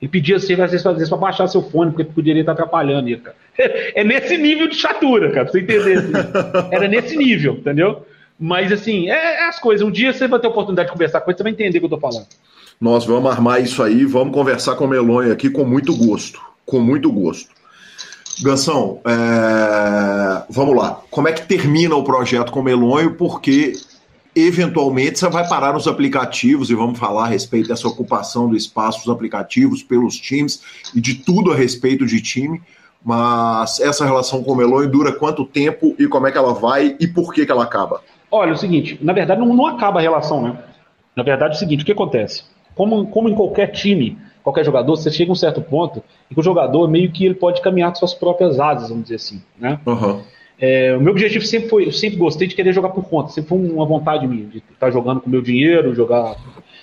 ele pedia assim, às vezes, às vezes pra baixar seu fone, porque poderia estar atrapalhando ele, cara. É nesse nível de chatura, cara, pra você entender. Assim. Era nesse nível, entendeu? Mas, assim, é, é, as coisas. Um dia você vai ter a oportunidade de conversar com ele, você vai entender o que eu tô falando. Nós vamos armar isso aí, vamos conversar com o Melonha aqui com muito gosto. Com muito gosto. Gansão, é... vamos lá. Como é que termina o projeto com o Melonho? Porque eventualmente você vai parar nos aplicativos e vamos falar a respeito dessa ocupação do espaço dos aplicativos pelos times e de tudo a respeito de time. Mas essa relação com o Melonho dura quanto tempo e como é que ela vai e por que, que ela acaba? Olha, é o seguinte, na verdade não, não acaba a relação, né? Na verdade é o seguinte, o que acontece? Como, como em qualquer time, qualquer jogador, você chega a um certo ponto e que o jogador meio que ele pode caminhar com suas próprias asas, vamos dizer assim, né? Uhum. É, o meu objetivo sempre foi, eu sempre gostei de querer jogar por conta, sempre foi uma vontade minha, de estar jogando com meu dinheiro, jogar.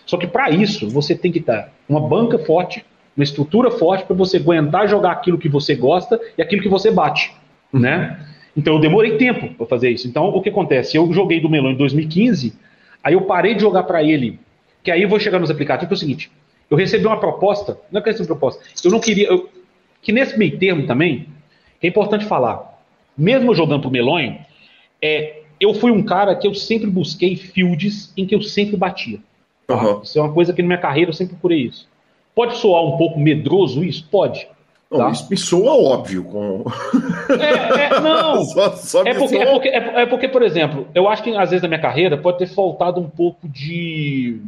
Só que para isso, você tem que estar uma banca forte, uma estrutura forte para você aguentar jogar aquilo que você gosta e aquilo que você bate, uhum. né? Então eu demorei tempo para fazer isso. Então o que acontece? Eu joguei do Melão em 2015, aí eu parei de jogar para ele, que aí eu vou chegar nos aplicativos, é o seguinte, eu recebi uma proposta, não é questão de proposta, eu não queria, eu, que nesse meio termo também, é importante falar, mesmo jogando pro Melonho, é, eu fui um cara que eu sempre busquei fields em que eu sempre batia. Uhum. Isso é uma coisa que na minha carreira eu sempre procurei isso. Pode soar um pouco medroso isso? Pode. Não, tá? Isso me soa óbvio. Com... É, é, não. só, só é, porque, é, porque, é, é, porque, por exemplo, eu acho que às vezes na minha carreira pode ter faltado um pouco de,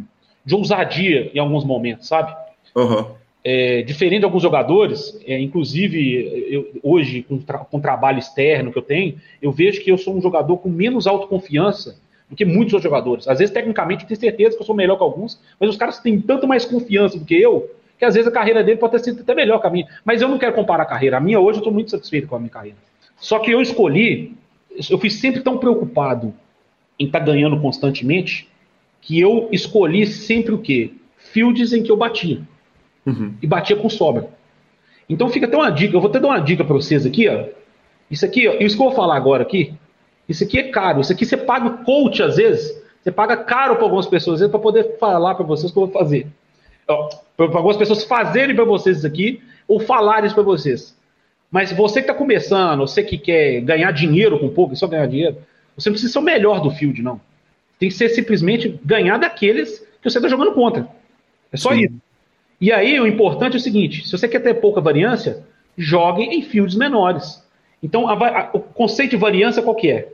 de ousadia em alguns momentos, sabe? Uhum. É, diferente de alguns jogadores, é, inclusive eu, hoje, com, tra com o trabalho externo que eu tenho, eu vejo que eu sou um jogador com menos autoconfiança do que muitos outros jogadores. Às vezes, tecnicamente, eu tenho certeza que eu sou melhor que alguns, mas os caras têm tanto mais confiança do que eu, que às vezes a carreira dele pode ter sido até melhor que a minha. Mas eu não quero comparar a carreira. A minha hoje eu estou muito satisfeito com a minha carreira. Só que eu escolhi, eu fui sempre tão preocupado em estar tá ganhando constantemente, que eu escolhi sempre o quê? Fields em que eu batia uhum. e batia com sobra. Então fica até uma dica, eu vou até dar uma dica para vocês aqui, ó. Isso aqui, ó, isso que eu vou falar agora aqui, isso aqui é caro. Isso aqui você paga coach às vezes, você paga caro para algumas pessoas para poder falar para vocês o que eu vou fazer. Para algumas pessoas fazerem para vocês isso aqui ou falarem isso para vocês. Mas você que está começando, você que quer ganhar dinheiro com pouco, só ganhar dinheiro, você não precisa ser o melhor do field, não. Tem que ser simplesmente ganhar daqueles que você está jogando contra. É só Sim. isso. E aí o importante é o seguinte: se você quer ter pouca variância, jogue em fields menores. Então a, a, o conceito de variância qual que é?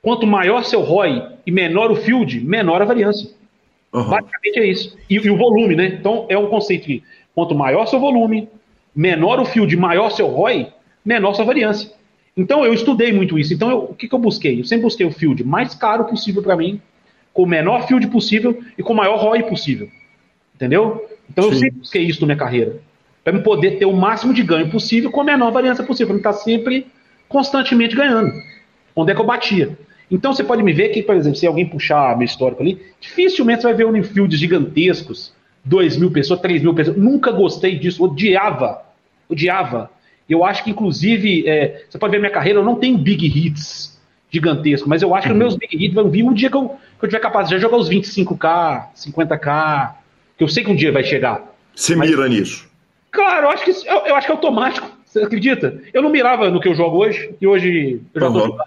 Quanto maior seu ROI e menor o field, menor a variância. Uhum. Basicamente é isso. E, e, o volume, né? Então é um conceito que quanto maior seu volume, menor o field, maior seu ROI, menor sua variância. Então eu estudei muito isso. Então eu, o que, que eu busquei? Eu sempre busquei o field mais caro possível para mim, com o menor field possível e com o maior ROI possível. Entendeu? Então Sim. eu sempre busquei isso na minha carreira. Para eu poder ter o máximo de ganho possível com a menor variância possível. Para estar sempre, constantemente ganhando. Onde é que eu batia. Então você pode me ver que, por exemplo, se alguém puxar meu histórico ali, dificilmente você vai ver Unifields gigantescos, 2 mil pessoas, 3 mil pessoas. Nunca gostei disso, odiava. Odiava. Eu acho que, inclusive, é, você pode ver minha carreira, eu não tenho big hits gigantescos, mas eu acho que uhum. meus big hits vão vir um dia que eu, que eu tiver capaz de jogar os 25k, 50k, que eu sei que um dia vai chegar. Você mas... mira nisso? Claro, eu acho, que, eu, eu, acho que é automático. Você acredita? Eu não mirava no que eu jogo hoje, e hoje eu já uhum. tô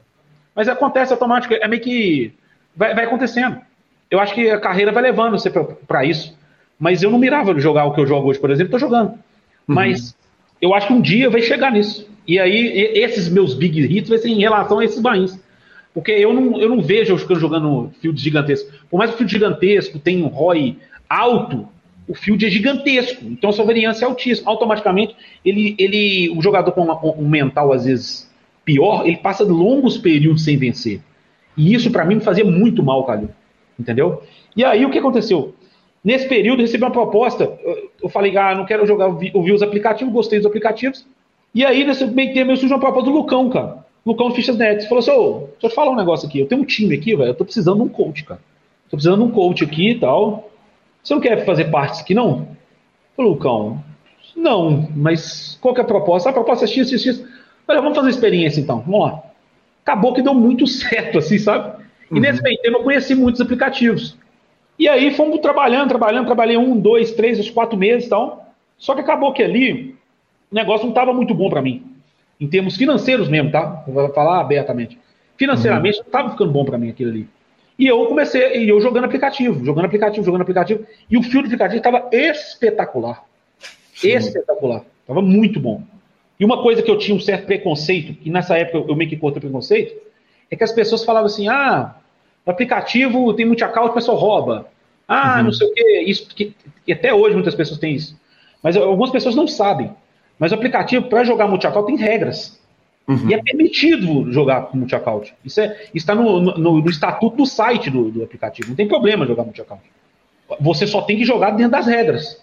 Mas acontece automático, é meio que. Vai, vai acontecendo. Eu acho que a carreira vai levando você para isso. Mas eu não mirava jogar o que eu jogo hoje, por exemplo, tô jogando. Uhum. Mas eu acho que um dia vai chegar nisso. E aí, esses meus big hits vai ser em relação a esses bains. Porque eu não, eu não vejo eu jogando field gigantesco. Por mais que o field gigantesco tenha um ROI alto, o field é gigantesco, então a sua variância é altíssima. Automaticamente, ele, ele, o jogador com um mental às vezes pior, ele passa longos períodos sem vencer. E isso para mim me fazia muito mal, Calil. Entendeu? E aí o que aconteceu? Nesse período eu recebi uma proposta. Eu falei, ah, não quero jogar, eu vi os aplicativos, gostei dos aplicativos. E aí, nesse meio tempo, eu surgiu uma proposta do Lucão, cara. Lucão Fichas Nets. Falou assim: oh, deixa eu te falar um negócio aqui. Eu tenho um time aqui, velho. Eu tô precisando de um coach, cara. Tô precisando de um coach aqui e tal. Você não quer fazer parte disso aqui, não? Lucão, não, mas qual que é a proposta? A proposta é X, X, X. Olha, vamos fazer experiência então, vamos lá. Acabou que deu muito certo, assim, sabe? E uhum. nesse meio tempo eu conheci muitos aplicativos. E aí fomos trabalhando, trabalhando, trabalhei um, dois, três, uns quatro meses e tal. Só que acabou que ali o negócio não estava muito bom para mim. Em termos financeiros mesmo, tá? Vou falar abertamente. Financeiramente uhum. não estava ficando bom para mim aquilo ali. E eu comecei, e eu jogando aplicativo, jogando aplicativo, jogando aplicativo, e o fio do aplicativo estava espetacular. Sim. Espetacular. Estava muito bom. E uma coisa que eu tinha um certo preconceito, e nessa época eu meio que cortei preconceito, é que as pessoas falavam assim: ah, o aplicativo tem multi-account, o pessoal rouba. Ah, uhum. não sei o quê. Isso, que, que, até hoje muitas pessoas têm isso. Mas algumas pessoas não sabem. Mas o aplicativo, para jogar multi-account, tem regras. Uhum. E é permitido jogar com multi-account. Isso é, está no, no, no, estatuto do site do, do, aplicativo. Não tem problema jogar multi-account. Você só tem que jogar dentro das regras.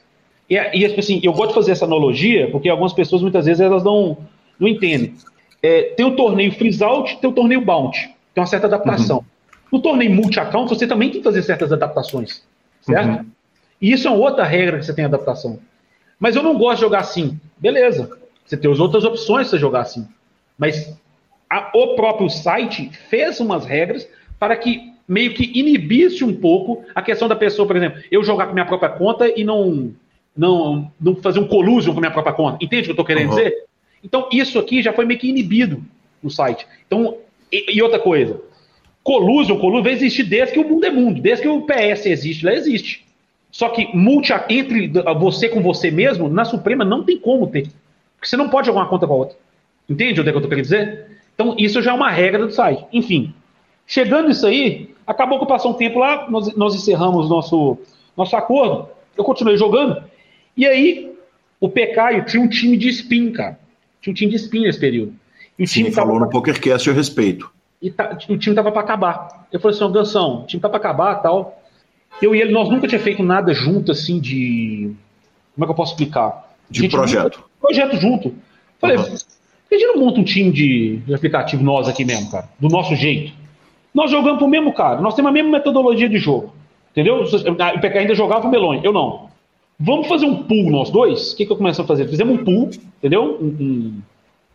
E, e assim, eu gosto de fazer essa analogia, porque algumas pessoas, muitas vezes, elas não, não entendem. É, tem o torneio freeze out, tem o torneio bounty. Tem uma certa adaptação. Uhum. No torneio multi-account, você também tem que fazer certas adaptações. Certo? Uhum. E isso é outra regra que você tem adaptação. Mas eu não gosto de jogar assim. Beleza. Você tem as outras opções você jogar assim. Mas a, o próprio site fez umas regras para que meio que inibisse um pouco a questão da pessoa, por exemplo, eu jogar com minha própria conta e não não, não fazer um collusion com a minha própria conta. Entende o que eu estou querendo uhum. dizer? Então, isso aqui já foi meio que inibido no site. Então, e, e outra coisa, collusion, collusion vai existir desde que o mundo é mundo, desde que o PS existe, lá existe. Só que multi, entre você com você mesmo, na Suprema não tem como ter. Porque você não pode jogar uma conta com a outra. Entende o que eu estou querendo dizer? Então, isso já é uma regra do site. Enfim, chegando isso aí, acabou que passou um tempo lá, nós, nós encerramos nosso, nosso acordo, eu continuei jogando, e aí, o Pecaio tinha um time de spin, cara. Tinha um time de spin nesse período. E o Sim, time falou tava... no PokerCast a respeito. E tá, o time tava para acabar. Eu falei assim, Gansão, o time tá para acabar tal. Eu e ele, nós nunca tinha feito nada junto, assim, de... Como é que eu posso explicar? De projeto. Nunca... Projeto junto. Falei, uhum. A gente não monta um time de, de aplicativo nós aqui mesmo, cara? Do nosso jeito. Nós jogamos pro mesmo cara. Nós temos a mesma metodologia de jogo. Entendeu? O PK ainda jogava o Melon, eu não. Vamos fazer um pool nós dois? O que, que eu começo a fazer? Fizemos um pool, entendeu? Um, um,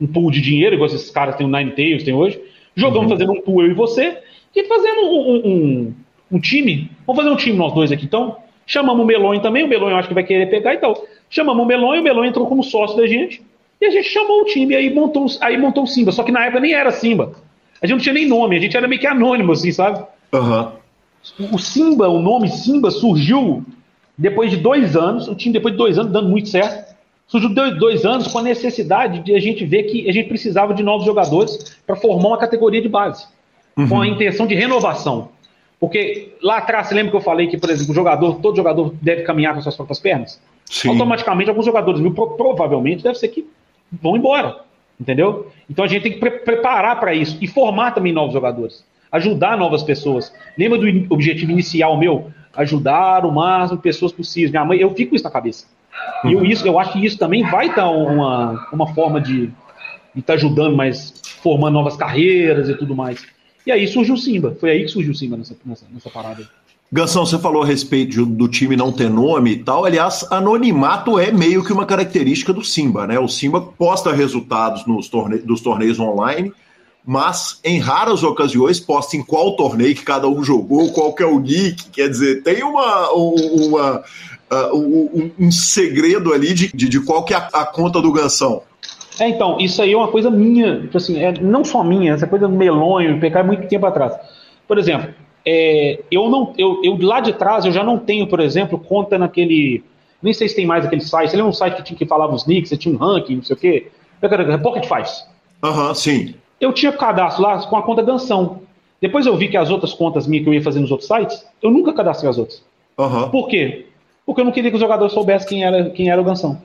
um pool de dinheiro, igual esses caras têm o Nine Tails, tem hoje. Jogamos uhum. fazendo um pool eu e você, e fazendo um, um, um, time. Vamos fazer um time nós dois aqui. Então, chamamos o Melon também, o Melon eu acho que vai querer pegar e tal. Chamamos o Melon e o Melon entrou como sócio da gente. E a gente chamou o time, e aí montou, aí montou o Simba. Só que na época nem era Simba. A gente não tinha nem nome, a gente era meio que anônimo, assim, sabe? Uhum. O Simba, o nome Simba surgiu depois de dois anos, o time depois de dois anos dando muito certo, surgiu dois, dois anos com a necessidade de a gente ver que a gente precisava de novos jogadores para formar uma categoria de base, uhum. com a intenção de renovação. Porque lá atrás, você lembra que eu falei que, por exemplo, o jogador, todo jogador deve caminhar com suas próprias pernas? Sim. Automaticamente, alguns jogadores, viu, provavelmente, deve ser que vão embora. Entendeu? Então a gente tem que pre preparar para isso e formar também novos jogadores, ajudar novas pessoas. Lembra do objetivo inicial meu? ajudar o máximo de pessoas possíveis. Minha mãe, eu fico com isso na cabeça. E eu, isso, eu acho que isso também vai estar uma, uma forma de estar tá ajudando, mas formando novas carreiras e tudo mais. E aí surgiu o Simba. Foi aí que surgiu o Simba nessa, nessa, nessa parada. Gansão, você falou a respeito do time não ter nome e tal. Aliás, anonimato é meio que uma característica do Simba, né? O Simba posta resultados nos torne dos torneios online mas em raras ocasiões posta em qual torneio que cada um jogou, qual que é o nick, quer dizer, tem uma, uma uh, um, um, segredo ali de, de, de, qual que é a, a, conta do Gansão. É, então, isso aí é uma coisa minha, tipo assim, é, não só minha, essa coisa do melonho, PK é muito tempo atrás. Por exemplo, é, eu não, eu, eu lá de trás eu já não tenho, por exemplo, conta naquele, nem sei se tem mais aquele site, ele é um site que tinha que falava os nicks, você tinha um ranking, não sei o quê, Pocket faz. Aham, uhum, sim eu tinha cadastro lá com a conta Gansão. Depois eu vi que as outras contas minhas que eu ia fazer nos outros sites, eu nunca cadastrei as outras. Uhum. Por quê? Porque eu não queria que o jogador soubesse quem era, quem era o Gansão.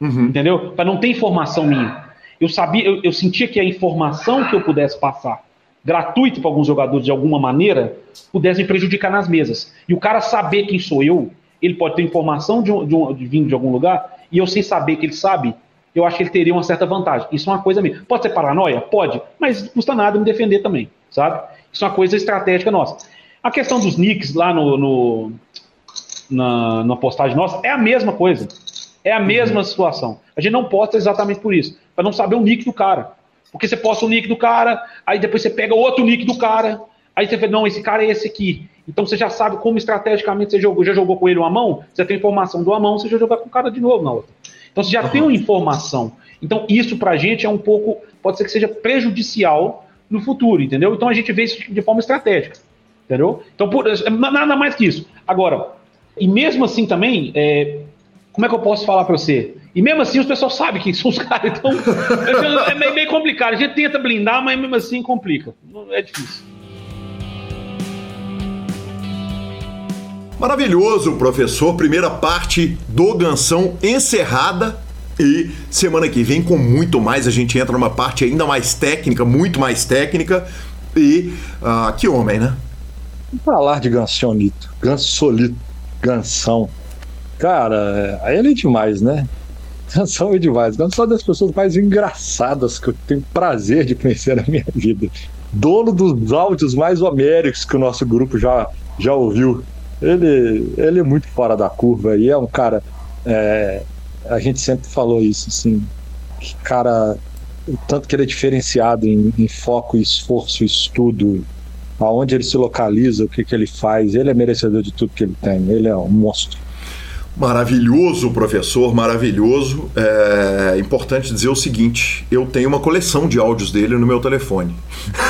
Uhum. Entendeu? Para não ter informação minha. Eu sabia, eu, eu, sentia que a informação que eu pudesse passar gratuito para alguns jogadores de alguma maneira pudesse me prejudicar nas mesas. E o cara saber quem sou eu, ele pode ter informação de, um, de, um, de vindo de algum lugar, e eu sem saber que ele sabe, eu acho que ele teria uma certa vantagem. Isso é uma coisa minha. Pode ser paranoia? Pode, mas não custa nada me defender também, sabe? Isso é uma coisa estratégica nossa. A questão dos nicks lá no, no na, na, postagem nossa é a mesma coisa. É a mesma uhum. situação. A gente não posta exatamente por isso, para não saber o nick do cara. Porque você posta o nick do cara, aí depois você pega outro nick do cara, aí você vê, não, esse cara é esse aqui. Então você já sabe como estrategicamente você jogou. Já jogou com ele uma mão, você tem informação do uma mão, você já jogar com o cara de novo na outra. Então você já uhum. tem uma informação. Então isso para a gente é um pouco, pode ser que seja prejudicial no futuro, entendeu? Então a gente vê isso de forma estratégica, entendeu? Então por, nada mais que isso. Agora, e mesmo assim também, é, como é que eu posso falar para você? E mesmo assim os pessoal sabem quem são os caras, então é meio, meio complicado. A gente tenta blindar, mas mesmo assim complica. É difícil. Maravilhoso, professor. Primeira parte do Gansão encerrada. E semana que vem, com muito mais, a gente entra numa parte ainda mais técnica, muito mais técnica. E uh, que homem, né? Falar de Gansionito, Gansolito, Gansão. Cara, é, ele é demais, né? Gansão é demais. É das pessoas mais engraçadas que eu tenho prazer de conhecer na minha vida. Dono dos áudios mais homéricos que o nosso grupo já, já ouviu. Ele, ele é muito fora da curva e é um cara. É, a gente sempre falou isso, assim. Que cara. Tanto que ele é diferenciado em, em foco, esforço, estudo, aonde ele se localiza, o que, que ele faz. Ele é merecedor de tudo que ele tem. Ele é um monstro. Maravilhoso, professor, maravilhoso. É importante dizer o seguinte: eu tenho uma coleção de áudios dele no meu telefone.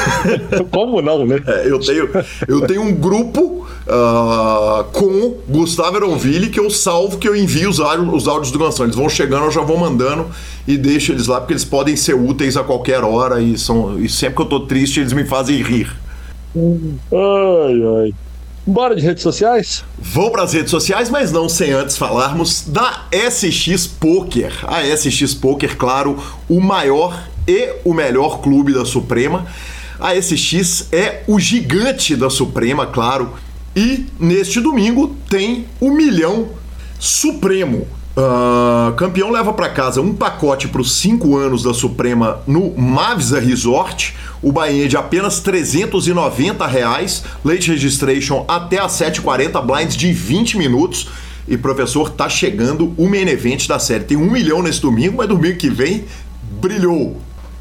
Como não, né? É, eu, tenho, eu tenho um grupo uh, com Gustavo Eronville que eu salvo, que eu envio os, os áudios do Gansão. Eles vão chegando, eu já vou mandando e deixo eles lá, porque eles podem ser úteis a qualquer hora e, são, e sempre que eu tô triste eles me fazem rir. Ai, ai. Bora de redes sociais? Vou para as redes sociais, mas não sem antes falarmos da SX Poker. A SX Poker, claro, o maior e o melhor clube da Suprema. A SX é o gigante da Suprema, claro. E neste domingo tem o milhão supremo. Uh, campeão leva para casa um pacote para os 5 anos da Suprema no Mavisa Resort. O Bahia de apenas 390 reais. Late registration até às 7h40, blinds de 20 minutos. E professor, tá chegando o main event da série. Tem um milhão nesse domingo, mas domingo que vem brilhou.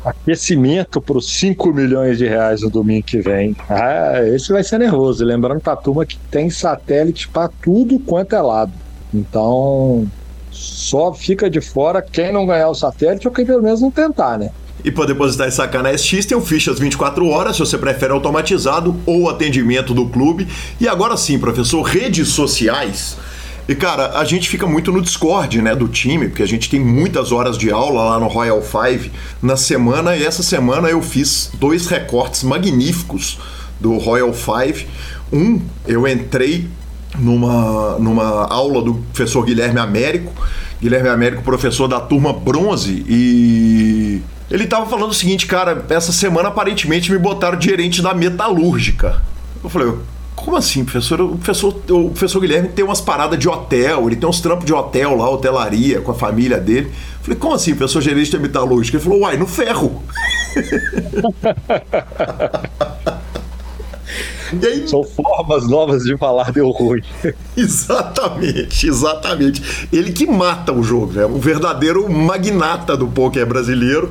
Aquecimento para os 5 milhões de reais no domingo que vem. Ah, esse vai ser nervoso. Lembrando para a turma que tem satélite para tudo quanto é lado. Então, só fica de fora quem não ganhar o satélite ou quem pelo menos não tentar, né? E para depositar e sacar na SX tem o Fichas 24 horas, se você prefere automatizado ou atendimento do clube. E agora sim, professor, redes sociais. E cara, a gente fica muito no Discord, né, do time, porque a gente tem muitas horas de aula lá no Royal Five na semana, e essa semana eu fiz dois recortes magníficos do Royal Five. Um, eu entrei numa, numa aula do professor Guilherme Américo. Guilherme Américo, professor da turma bronze, e ele estava falando o seguinte, cara, essa semana aparentemente me botaram gerente da metalúrgica. Eu falei, como assim, professor? O professor, o professor Guilherme tem umas paradas de hotel, ele tem uns trampos de hotel lá, hotelaria, com a família dele. Eu falei, como assim, professor gerente da metalúrgica? Ele falou, uai, no ferro. Aí... São formas novas de falar deu ruim. exatamente, exatamente. Ele que mata o jogo, é um verdadeiro magnata do poker brasileiro.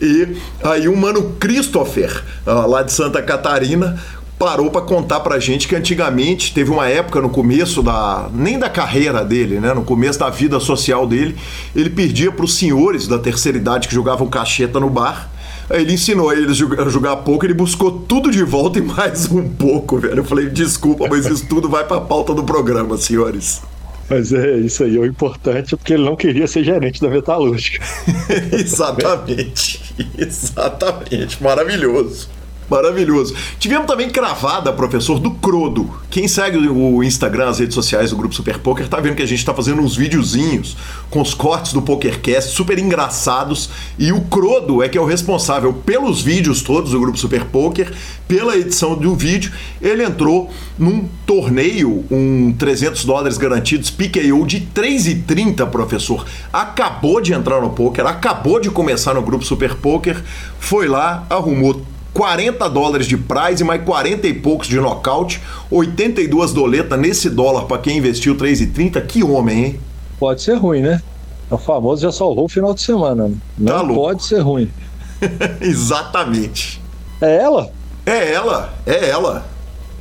E aí o mano Christopher, ah, lá de Santa Catarina, parou para contar pra gente que antigamente teve uma época no começo da nem da carreira dele, né, no começo da vida social dele, ele perdia para os senhores da terceira idade que jogavam cacheta no bar ele ensinou eles a jogar pouco, ele buscou tudo de volta e mais um pouco, velho. Eu falei, desculpa, mas isso tudo vai pra pauta do programa, senhores. Mas é isso aí, o importante é porque ele não queria ser gerente da metalúrgica. exatamente, exatamente, maravilhoso. Maravilhoso. Tivemos também cravada, professor, do Crodo. Quem segue o Instagram, as redes sociais do Grupo Super Poker, tá vendo que a gente tá fazendo uns videozinhos com os cortes do PokerCast super engraçados. E o Crodo é que é o responsável pelos vídeos todos do Grupo Super Poker, pela edição do vídeo. Ele entrou num torneio, um 300 dólares garantidos, PKO de 3,30, professor. Acabou de entrar no poker, acabou de começar no Grupo Super Poker, foi lá, arrumou 40 dólares de prize, mais 40 e poucos de nocaute, 82 doletas nesse dólar para quem investiu 3,30. Que homem, hein? Pode ser ruim, né? É o famoso já salvou o final de semana. Né? Não tá pode ser ruim. Exatamente. É ela? É ela, é ela.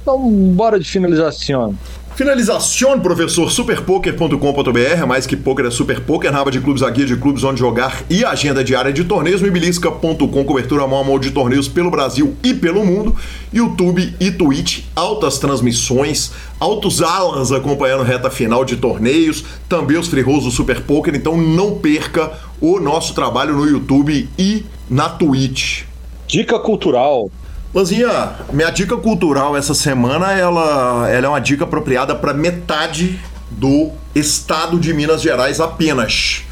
Então, bora de finalização. Finalização, professor, superpoker.com.br, mais que poker é super poker, de clubes, a guia de clubes onde jogar e agenda diária de torneios, mibilisca.com, cobertura mão a mão de torneios pelo Brasil e pelo mundo, YouTube e Twitch, altas transmissões, altos Alans acompanhando reta final de torneios, também os free do Super Poker, então não perca o nosso trabalho no YouTube e na Twitch. Dica cultural. Lanzinha, minha dica cultural essa semana, ela, ela é uma dica apropriada para metade do estado de Minas Gerais apenas.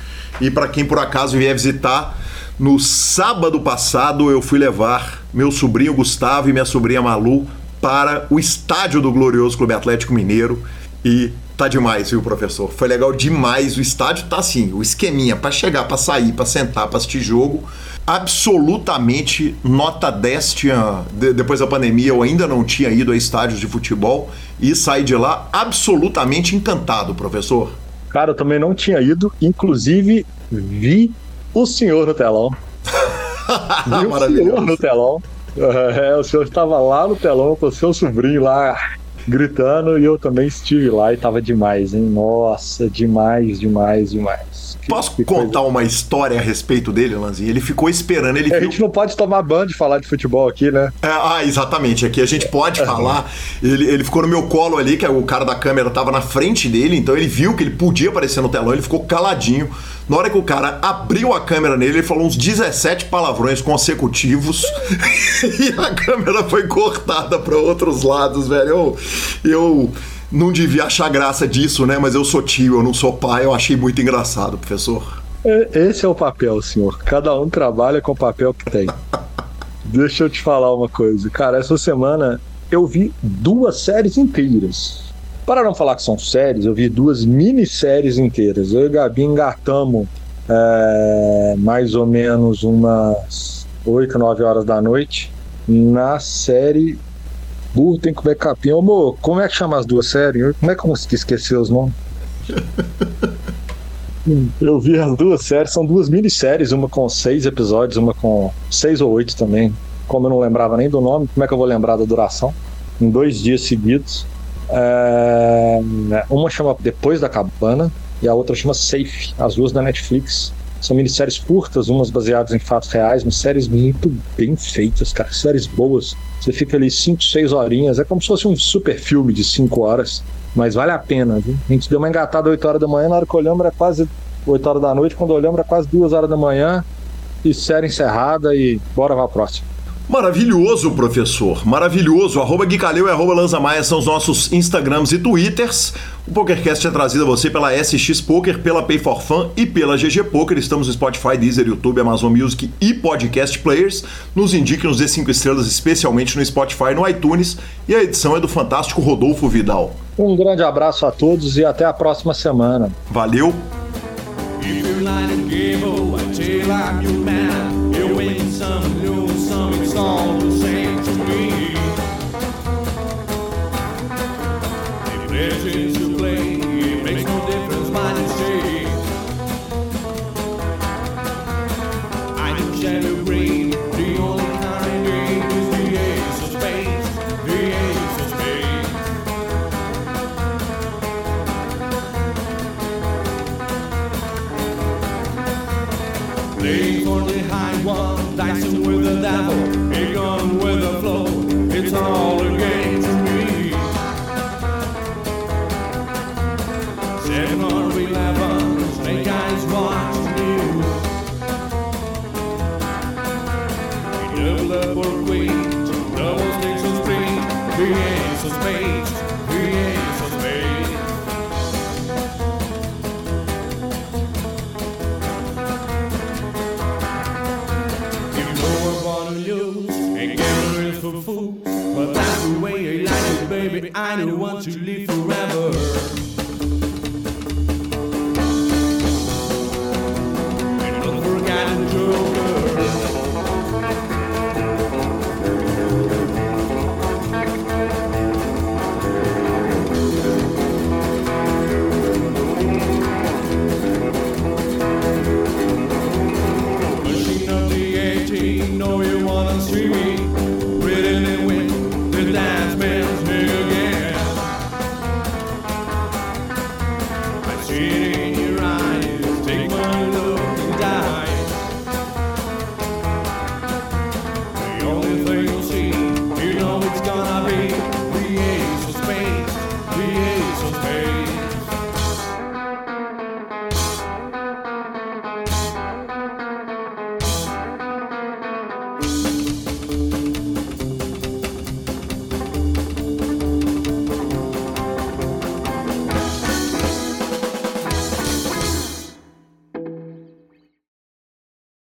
E para quem por acaso vier visitar, no sábado passado eu fui levar meu sobrinho Gustavo e minha sobrinha Malu para o estádio do glorioso Clube Atlético Mineiro e tá demais, viu, professor? Foi legal demais. O estádio tá assim, o esqueminha para chegar, para sair, para sentar, para assistir jogo absolutamente nota 10. Tinha, de, depois da pandemia, eu ainda não tinha ido a estádios de futebol e saí de lá absolutamente encantado, professor. Cara, eu também não tinha ido, inclusive vi o senhor no telão. vi o senhor no telão. É, o senhor estava lá no telão com o seu sobrinho lá gritando e eu também estive lá e estava demais, hein? Nossa, demais, demais, demais. Posso que contar coisa... uma história a respeito dele, Lanzinho? Ele ficou esperando. Ele é, A gente não pode tomar banho de falar de futebol aqui, né? É, ah, exatamente. Aqui a gente pode é. falar. Ele, ele ficou no meu colo ali, que o cara da câmera tava na frente dele, então ele viu que ele podia aparecer no telão, ele ficou caladinho. Na hora que o cara abriu a câmera nele, ele falou uns 17 palavrões consecutivos e a câmera foi cortada para outros lados, velho. Eu, eu não devia achar graça disso, né? Mas eu sou tio, eu não sou pai, eu achei muito engraçado, professor. É, esse é o papel, senhor. Cada um trabalha com o papel que tem. Deixa eu te falar uma coisa. Cara, essa semana eu vi duas séries inteiras. Para não falar que são séries, eu vi duas minisséries inteiras. Eu e a Gabi engatamos é, mais ou menos umas 8, 9 horas da noite na série burro tem que comer capim. Ô, amor, como é que chama as duas séries? Como é que eu consegui esquecer os nomes? eu vi as duas séries, são duas minisséries, uma com seis episódios, uma com seis ou oito também. Como eu não lembrava nem do nome, como é que eu vou lembrar da duração? Em dois dias seguidos. É... Uma chama Depois da Cabana e a outra chama Safe, as duas da Netflix. São minisséries curtas, umas baseadas em fatos reais, mas séries muito bem feitas, cara. Séries boas. Você fica ali 5, 6 horinhas. É como se fosse um super filme de 5 horas. Mas vale a pena, viu? A gente deu uma engatada 8 horas da manhã, na hora que olhamos era quase 8 horas da noite, quando olhamos era quase 2 horas da manhã. E série encerrada e bora pra próxima. Maravilhoso, professor. Maravilhoso. Arroba Guicaleu e arroba Lanza Maia são os nossos Instagrams e Twitters. O PokerCast é trazido a você pela SX Poker, pela Pay for Fun e pela GG Poker. Estamos no Spotify, Deezer, YouTube, Amazon Music e Podcast Players. Nos indique, nos dê 5 estrelas, especialmente no Spotify e no iTunes. E a edição é do fantástico Rodolfo Vidal. Um grande abraço a todos e até a próxima semana. Valeu! Oh. kind who wants to live